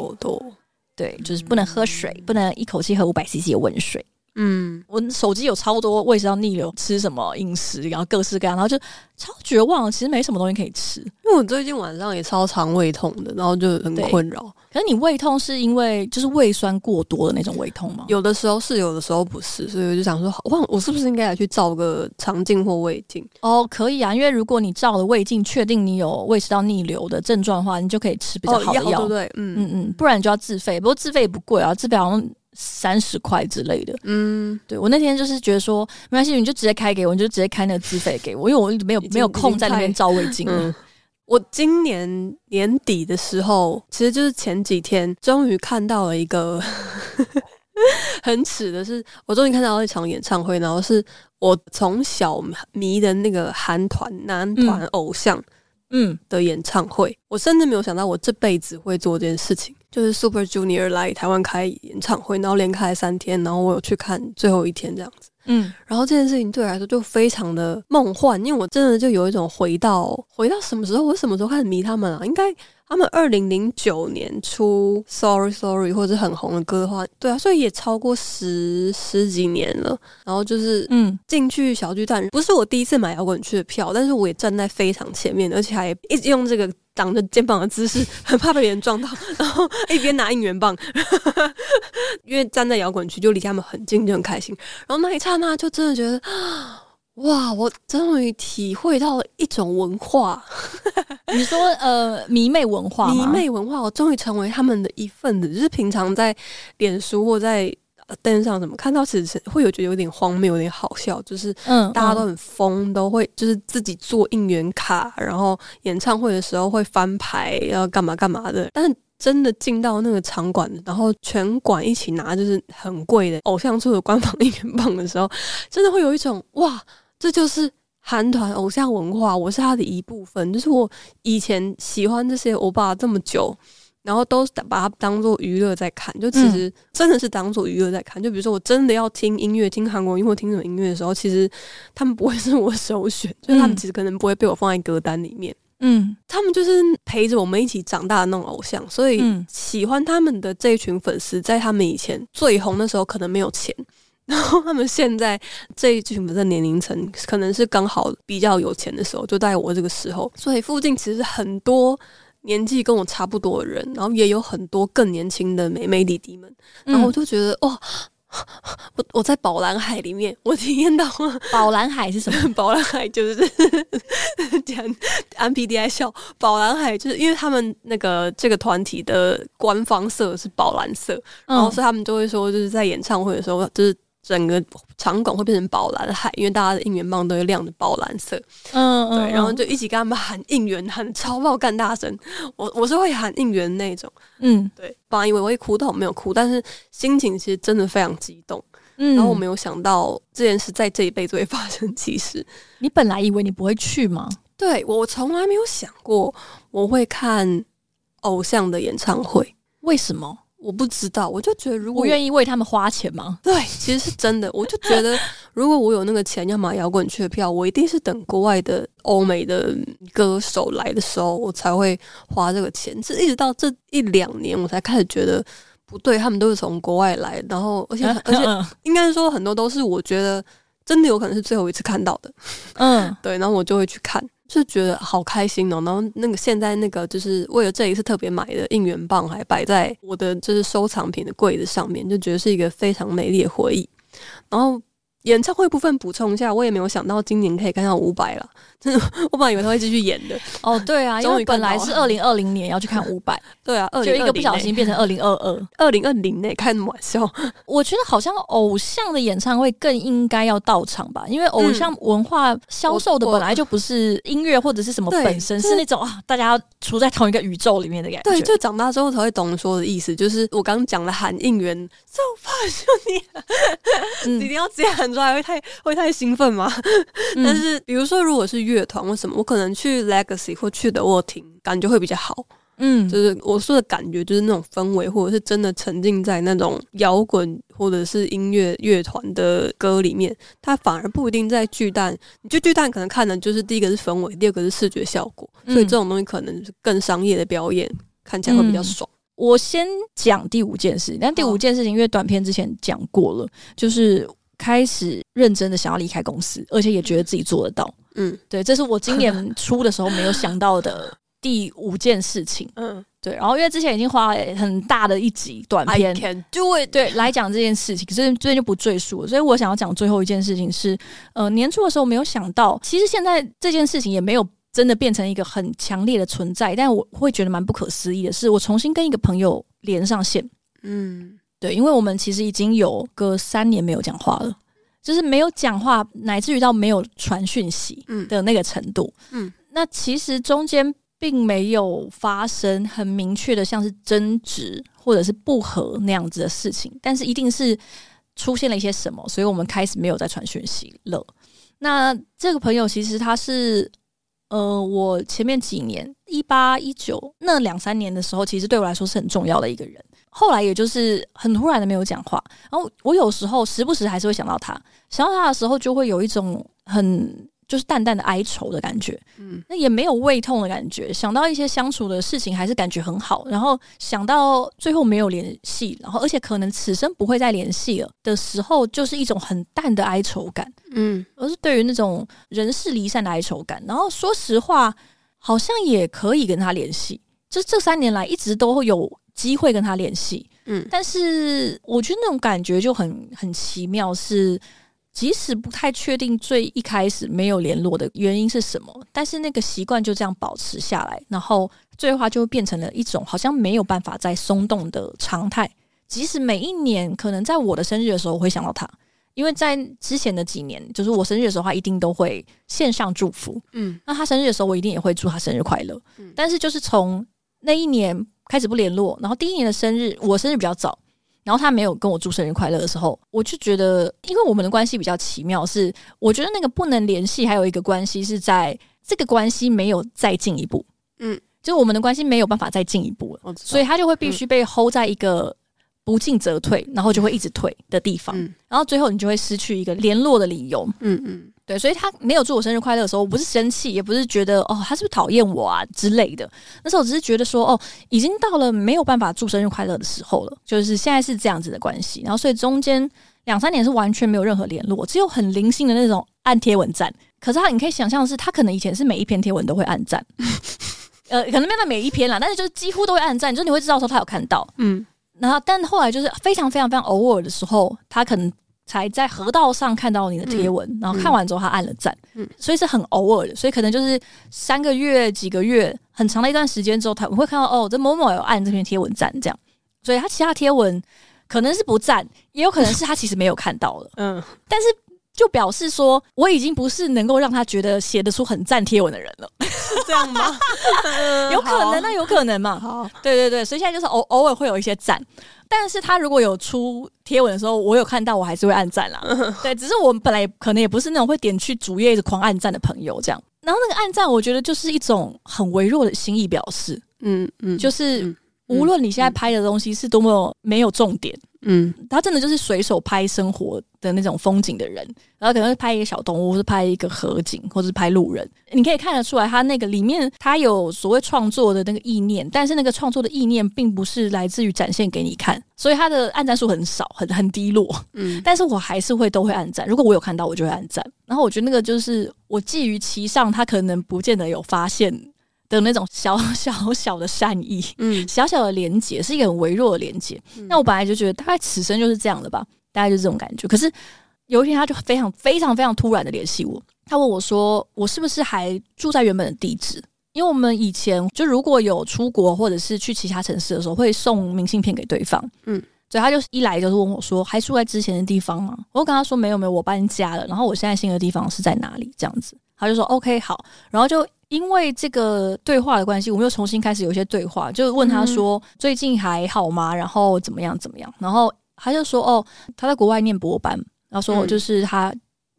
对，就是不能喝水，不能一口气喝五百 CC 的温水。嗯，我手机有超多胃食道逆流吃什么饮食，然后各式各样，然后就超绝望。其实没什么东西可以吃，因为我最近晚上也超常胃痛的，然后就很困扰。可是你胃痛是因为就是胃酸过多的那种胃痛吗？有的时候是，有的时候不是，所以我就想说，我我是不是应该来去照个肠镜或胃镜？哦，可以啊，因为如果你照了胃镜，确定你有胃食道逆流的症状的话，你就可以吃比较好的药，对不对？嗯嗯嗯，不然你就要自费。不过自费也不贵啊，自费好像。三十块之类的，嗯，对，我那天就是觉得说没关系，你就直接开给我，你就直接开那个资费给我，因为我没有没有空在那边照胃镜。嗯，我今年年底的时候，其实就是前几天，终于看到了一个 很耻的是，我终于看到了一场演唱会，然后是我从小迷的那个韩团男团偶像，嗯。的演唱会，我甚至没有想到我这辈子会做这件事情。就是 Super Junior 来台湾开演唱会，然后连开三天，然后我有去看最后一天这样子。嗯，然后这件事情对我来说就非常的梦幻，因为我真的就有一种回到回到什么时候，我什么时候开始迷他们啊？应该他们二零零九年出 Sorry Sorry 或者很红的歌的话，对啊，所以也超过十十几年了。然后就是嗯，进去小巨蛋不是我第一次买摇滚区的票，但是我也站在非常前面，而且还一直用这个。挡着肩膀的姿势，很怕被别人撞到，然后一边拿应援棒，因为站在摇滚区就离他们很近，就很开心。然后那一刹那，就真的觉得，哇！我终于体会到了一种文化。你说呃，迷妹文化，迷妹文化，我终于成为他们的一份子。就是平常在脸书或在灯上什么看到，其实是会有觉得有点荒谬，有点好笑，就是嗯，大家都很疯，都会就是自己做应援卡，然后演唱会的时候会翻牌，要干嘛干嘛的。但是真的进到那个场馆，然后全馆一起拿就是很贵的偶像出的官方应援棒的时候，真的会有一种哇，这就是。韩团偶像文化，我是他的一部分。就是我以前喜欢这些欧巴这么久，然后都把它当做娱乐在看。就其实真的是当做娱乐在看。就比如说，我真的要听音乐，听韩国音乐，听什么音乐的时候，其实他们不会是我首选，就是他们其实可能不会被我放在歌单里面。嗯，他们就是陪着我们一起长大的那种偶像，所以喜欢他们的这一群粉丝，在他们以前最红的时候，可能没有钱。然后他们现在这一群的年龄层，可能是刚好比较有钱的时候，就在我这个时候，所以附近其实很多年纪跟我差不多的人，然后也有很多更年轻的妹妹弟弟们，然后我就觉得，哇、哦，我我在宝蓝海里面，我体验到 宝蓝海是什么？宝蓝海就是 讲 MBTI 笑，宝蓝海就是因为他们那个这个团体的官方色是宝蓝色，然后所以他们就会说，就是在演唱会的时候，就是。整个场馆会变成宝蓝海，因为大家的应援棒都会亮着宝蓝色。嗯，嗯，对，然后就一起跟他们喊应援，喊超爆干大声。我我是会喊应援那种。嗯，对。本来以为我会哭，但我没有哭，但是心情其实真的非常激动。嗯，然后我没有想到这件事在这一辈子会发生。其实，你本来以为你不会去吗？对，我从来没有想过我会看偶像的演唱会。为什么？我不知道，我就觉得如果我愿意为他们花钱吗？对，其实是真的。我就觉得，如果我有那个钱要买摇滚区的票，我一定是等国外的欧美的歌手来的时候，我才会花这个钱。是一直到这一两年，我才开始觉得不对。他们都是从国外来，然后而且 而且应该说很多都是我觉得真的有可能是最后一次看到的。嗯，对，然后我就会去看。就觉得好开心哦，然后那个现在那个就是为了这一次特别买的应援棒，还摆在我的就是收藏品的柜子上面，就觉得是一个非常美丽的回忆，然后。演唱会部分补充一下，我也没有想到今年可以看到伍佰了。我本来以为他会继续演的。哦，对啊，因为本来是二零二零年要去看伍佰，对啊，就一个不小心变成二零二二，二零二零内开什么玩笑？我觉得好像偶像的演唱会更应该要到场吧，因为偶像文化销售的本来就不是音乐或者是什么本身，是那种啊，大家处在同一个宇宙里面的感觉。对，就长大之后才会懂说的意思，就是我刚刚讲的喊应援，就怕说你，你一定要这样。说还会太会太兴奋吗？嗯、但是比如说，如果是乐团或什么，我可能去 Legacy 或去的沃听，感觉会比较好。嗯，就是我说的感觉，就是那种氛围，或者是真的沉浸在那种摇滚或者是音乐乐团的歌里面，它反而不一定在巨蛋。你就巨蛋可能看的就是第一个是氛围，第二个是视觉效果，所以这种东西可能是更商业的表演，看起来会比较爽。嗯、我先讲第五件事，但第五件事情因为短片之前讲过了，就是。开始认真的想要离开公司，而且也觉得自己做得到。嗯，对，这是我今年 初的时候没有想到的第五件事情。嗯，对。然后因为之前已经花了很大的一集短片，对对，来讲这件事情，所以最近就不赘述了。所以我想要讲最后一件事情是，呃，年初的时候没有想到，其实现在这件事情也没有真的变成一个很强烈的存在，但我会觉得蛮不可思议的是，我重新跟一个朋友连上线。嗯。对，因为我们其实已经有个三年没有讲话了，就是没有讲话，乃至于到没有传讯息的那个程度。嗯，嗯，那其实中间并没有发生很明确的，像是争执或者是不和那样子的事情，但是一定是出现了一些什么，所以我们开始没有再传讯息了。那这个朋友其实他是，呃，我前面几年一八一九那两三年的时候，其实对我来说是很重要的一个人。后来也就是很突然的没有讲话，然后我有时候时不时还是会想到他，想到他的时候就会有一种很就是淡淡的哀愁的感觉，嗯，那也没有胃痛的感觉，想到一些相处的事情还是感觉很好，然后想到最后没有联系，然后而且可能此生不会再联系了的时候，就是一种很淡的哀愁感，嗯，而是对于那种人事离散的哀愁感，然后说实话，好像也可以跟他联系，就这三年来一直都会有。机会跟他联系，嗯，但是我觉得那种感觉就很很奇妙，是即使不太确定最一开始没有联络的原因是什么，但是那个习惯就这样保持下来，然后最后它就变成了一种好像没有办法再松动的常态，即使每一年可能在我的生日的时候，我会想到他，因为在之前的几年，就是我生日的时候，他一定都会线上祝福。嗯，那他生日的时候，我一定也会祝他生日快乐。嗯，但是就是从那一年开始不联络，然后第一年的生日，我生日比较早，然后他没有跟我祝生日快乐的时候，我就觉得，因为我们的关系比较奇妙，是我觉得那个不能联系，还有一个关系是在这个关系没有再进一步。嗯。就是我们的关系没有办法再进一步了，所以他就会必须被 hold 在一个不进则退，然后就会一直退的地方，然后最后你就会失去一个联络的理由。嗯嗯，对，所以他没有祝我生日快乐的时候，我不是生气，也不是觉得哦他是不是讨厌我啊之类的，那时候我只是觉得说哦，已经到了没有办法祝生日快乐的时候了，就是现在是这样子的关系，然后所以中间两三年是完全没有任何联络，只有很零星的那种按贴文赞。可是他，你可以想象的是，他可能以前是每一篇贴文都会按赞。呃，可能没有每一篇啦，但是就是几乎都会按赞，就是你会知道说他有看到，嗯，然后但后来就是非常非常非常偶尔的时候，他可能才在河道上看到你的贴文，嗯、然后看完之后他按了赞，嗯，所以是很偶尔的，所以可能就是三个月、几个月很长的一段时间之后，他我会看到哦，这某某有按这篇贴文赞这样，所以他其他贴文可能是不赞，也有可能是他其实没有看到了，嗯，但是。就表示说，我已经不是能够让他觉得写得出很赞贴文的人了，是这样吗？有可能，那有可能嘛？好，对对对，所以现在就是偶偶尔会有一些赞，但是他如果有出贴文的时候，我有看到，我还是会按赞啦。对，只是我们本来可能也不是那种会点去主页一直狂按赞的朋友，这样。然后那个按赞，我觉得就是一种很微弱的心意表示。嗯嗯，就是无论你现在拍的东西是多么没有重点。嗯，他真的就是随手拍生活的那种风景的人，然后可能是拍一个小动物，或是拍一个河景，或是拍路人。你可以看得出来，他那个里面他有所谓创作的那个意念，但是那个创作的意念并不是来自于展现给你看，所以他的按赞数很少，很很低落。嗯，但是我还是会都会按赞，如果我有看到，我就会按赞。然后我觉得那个就是我基于其上，他可能不见得有发现。的那种小 小小的善意，嗯，小小的连接是一个很微弱的连接。嗯、那我本来就觉得大概此生就是这样的吧，大概就是这种感觉。可是有一天，他就非常非常非常突然的联系我，他问我说：“我是不是还住在原本的地址？”因为我们以前就如果有出国或者是去其他城市的时候，会送明信片给对方，嗯，所以他就一来就是问我说：“还住在之前的地方吗？”我就跟他说：“没有没有，我搬家了。然后我现在新的地方是在哪里？”这样子，他就说：“OK，好。”然后就。因为这个对话的关系，我们又重新开始有一些对话，就问他说、嗯、最近还好吗？然后怎么样怎么样？然后他就说哦，他在国外念博班，然后说就是他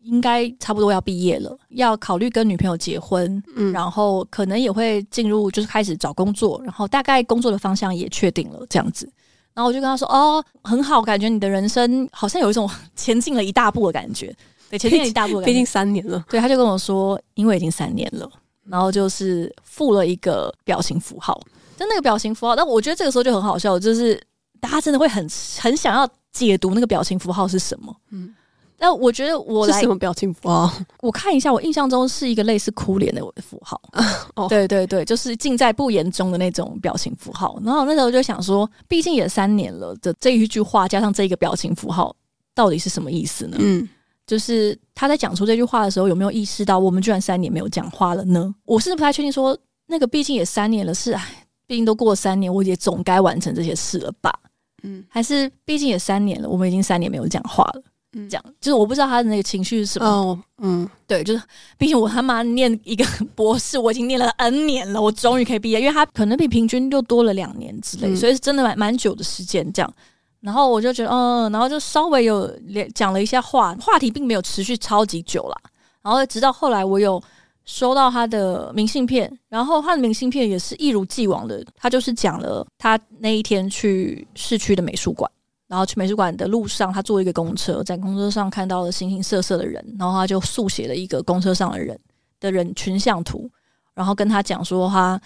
应该差不多要毕业了，要考虑跟女朋友结婚，嗯，然后可能也会进入就是开始找工作，然后大概工作的方向也确定了这样子。然后我就跟他说哦，很好，感觉你的人生好像有一种前进了一大步的感觉，对，前进了一大步的感觉，毕竟三年了。对，他就跟我说，因为已经三年了。然后就是附了一个表情符号，就那个表情符号，但我觉得这个时候就很好笑，就是大家真的会很很想要解读那个表情符号是什么。嗯，但我觉得我来是什么表情符号？我看一下，我印象中是一个类似哭脸的符号。哦，对对对，就是尽在不言中的那种表情符号。然后那时候就想说，毕竟也三年了的这一句话，加上这一个表情符号，到底是什么意思呢？嗯。就是他在讲出这句话的时候，有没有意识到我们居然三年没有讲话了呢？我甚至不太确定，说那个毕竟也三年了，是哎，毕竟都过了三年，我也总该完成这些事了吧？嗯，还是毕竟也三年了，我们已经三年没有讲话了。嗯，这样就是我不知道他的那个情绪是什么。哦，嗯，对，就是毕竟我他妈念一个博士，我已经念了 N 年了，我终于可以毕业，因为他可能比平均又多了两年之类，嗯，所以是真的蛮蛮久的时间这样。然后我就觉得，嗯，然后就稍微有讲了一下话，话题并没有持续超级久啦。然后直到后来，我有收到他的明信片，然后他的明信片也是一如既往的，他就是讲了他那一天去市区的美术馆，然后去美术馆的路上，他坐一个公车，在公车上看到了形形色色的人，然后他就速写了一个公车上的人的人群像图，然后跟他讲说他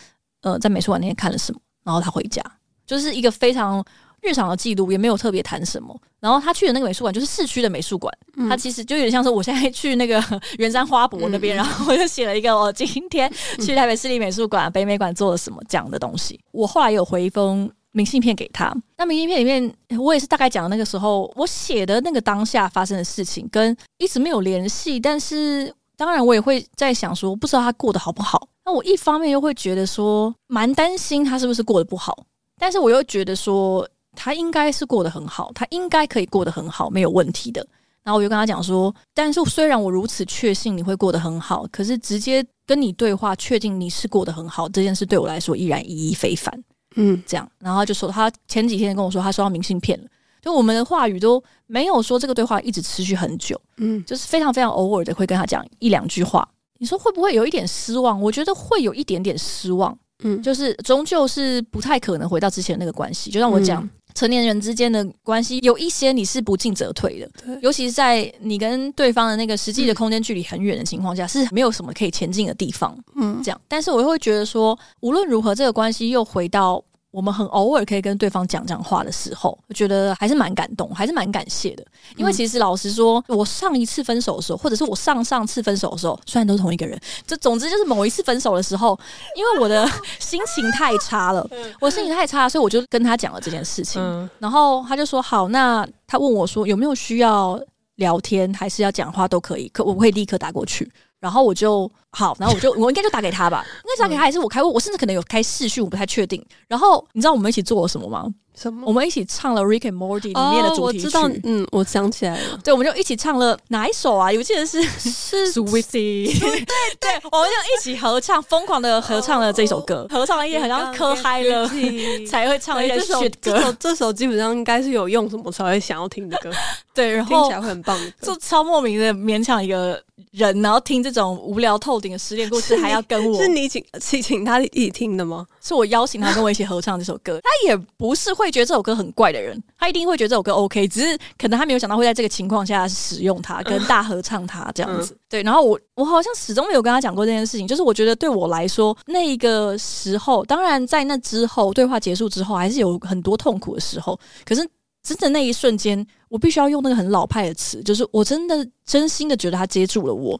呃在美术馆那天看了什么，然后他回家，就是一个非常。日常的记录也没有特别谈什么，然后他去的那个美术馆就是市区的美术馆，嗯、他其实就有点像是我现在去那个圆山花博那边，嗯、然后我就写了一个我今天去台北市立美术馆、嗯、北美馆做了什么这样的东西。我后来有回一封明信片给他，那明信片里面我也是大概讲那个时候我写的那个当下发生的事情，跟一直没有联系，但是当然我也会在想说，不知道他过得好不好。那我一方面又会觉得说蛮担心他是不是过得不好，但是我又觉得说。他应该是过得很好，他应该可以过得很好，没有问题的。然后我就跟他讲说，但是虽然我如此确信你会过得很好，可是直接跟你对话，确定你是过得很好这件事，对我来说依然意义非凡。嗯，这样，然后他就说他前几天跟我说，他收到明信片了。就我们的话语都没有说这个对话一直持续很久，嗯，就是非常非常偶尔的会跟他讲一两句话。你说会不会有一点失望？我觉得会有一点点失望，嗯，就是终究是不太可能回到之前那个关系。就像我讲，嗯、成年人之间的关系有一些你是不进则退的，尤其是在你跟对方的那个实际的空间距离很远的情况下，嗯、是没有什么可以前进的地方，嗯，这样。但是我会觉得说，无论如何，这个关系又回到。我们很偶尔可以跟对方讲讲话的时候，我觉得还是蛮感动，还是蛮感谢的。因为其实老实说，我上一次分手的时候，或者是我上上次分手的时候，虽然都是同一个人，就总之就是某一次分手的时候，因为我的心情太差了，我心情太差，所以我就跟他讲了这件事情。然后他就说好，那他问我说有没有需要聊天，还是要讲话都可以，可我会立刻打过去。然后我就好，然后我就我应该就打给他吧，应该打给他还是我开会，我甚至可能有开视讯，我不太确定。然后你知道我们一起做了什么吗？什么？我们一起唱了《Rick and Morty》里面的主题曲。哦、我知道，嗯，我想起来了。对，我们就一起唱了哪一首啊？有记得是是 Sweetie。对对，我们就一起合唱，疯狂的合唱了这首歌，合唱了一些好像磕嗨了 才会唱一些 shit 歌。这首这首基本上应该是有用什么才会想要听的歌。对，然后听起来会很棒的歌，就超莫名的勉强一个人，然后听这种无聊透顶的失恋故事，还要跟我？是你 请请请他一起听的吗？是我邀请他跟我一起合唱这首歌。他也不是会觉得这首歌很怪的人，他一定会觉得这首歌 OK，只是可能他没有想到会在这个情况下使用它，跟大合唱它这样子。嗯、对，然后我我好像始终没有跟他讲过这件事情，就是我觉得对我来说，那个时候，当然在那之后对话结束之后，还是有很多痛苦的时候，可是。真的那一瞬间，我必须要用那个很老派的词，就是我真的真心的觉得他接住了我，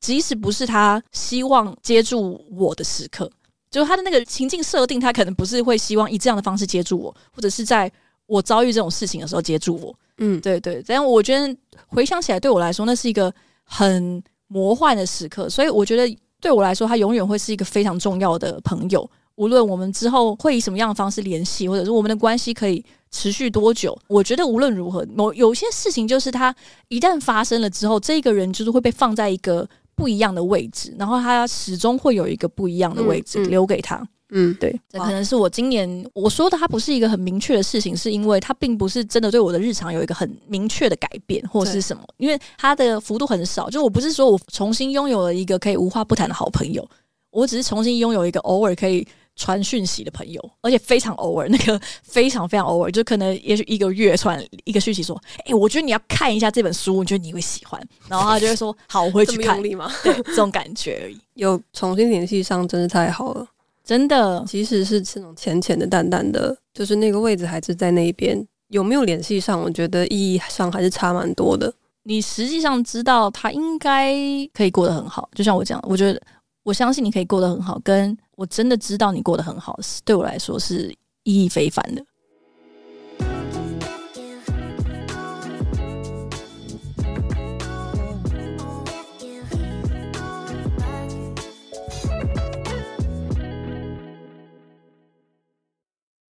即使不是他希望接住我的时刻，就是他的那个情境设定，他可能不是会希望以这样的方式接住我，或者是在我遭遇这种事情的时候接住我。嗯，对对，但我觉得回想起来，对我来说，那是一个很魔幻的时刻，所以我觉得对我来说，他永远会是一个非常重要的朋友。无论我们之后会以什么样的方式联系，或者是我们的关系可以。持续多久？我觉得无论如何，某有些事情就是他一旦发生了之后，这个人就是会被放在一个不一样的位置，然后他始终会有一个不一样的位置留给他。嗯，对，这可能是我今年我说的，他不是一个很明确的事情，是因为他并不是真的对我的日常有一个很明确的改变，或是什么，因为他的幅度很少。就我不是说我重新拥有了一个可以无话不谈的好朋友，我只是重新拥有一个偶尔可以。传讯息的朋友，而且非常偶尔，那个非常非常偶尔，就可能也许一个月传一个讯息说：“哎、欸，我觉得你要看一下这本书，我觉得你会喜欢。”然后他就会说：“好，我会去看。”对，这种感觉而已。有重新联系上，真的太好了，真的。即使是这种浅浅的、淡淡的，就是那个位置还是在那一边，有没有联系上？我觉得意义上还是差蛮多的。你实际上知道他应该可以过得很好，就像我这样，我觉得。我相信你可以过得很好，跟我真的知道你过得很好，是对我来说是意义非凡的。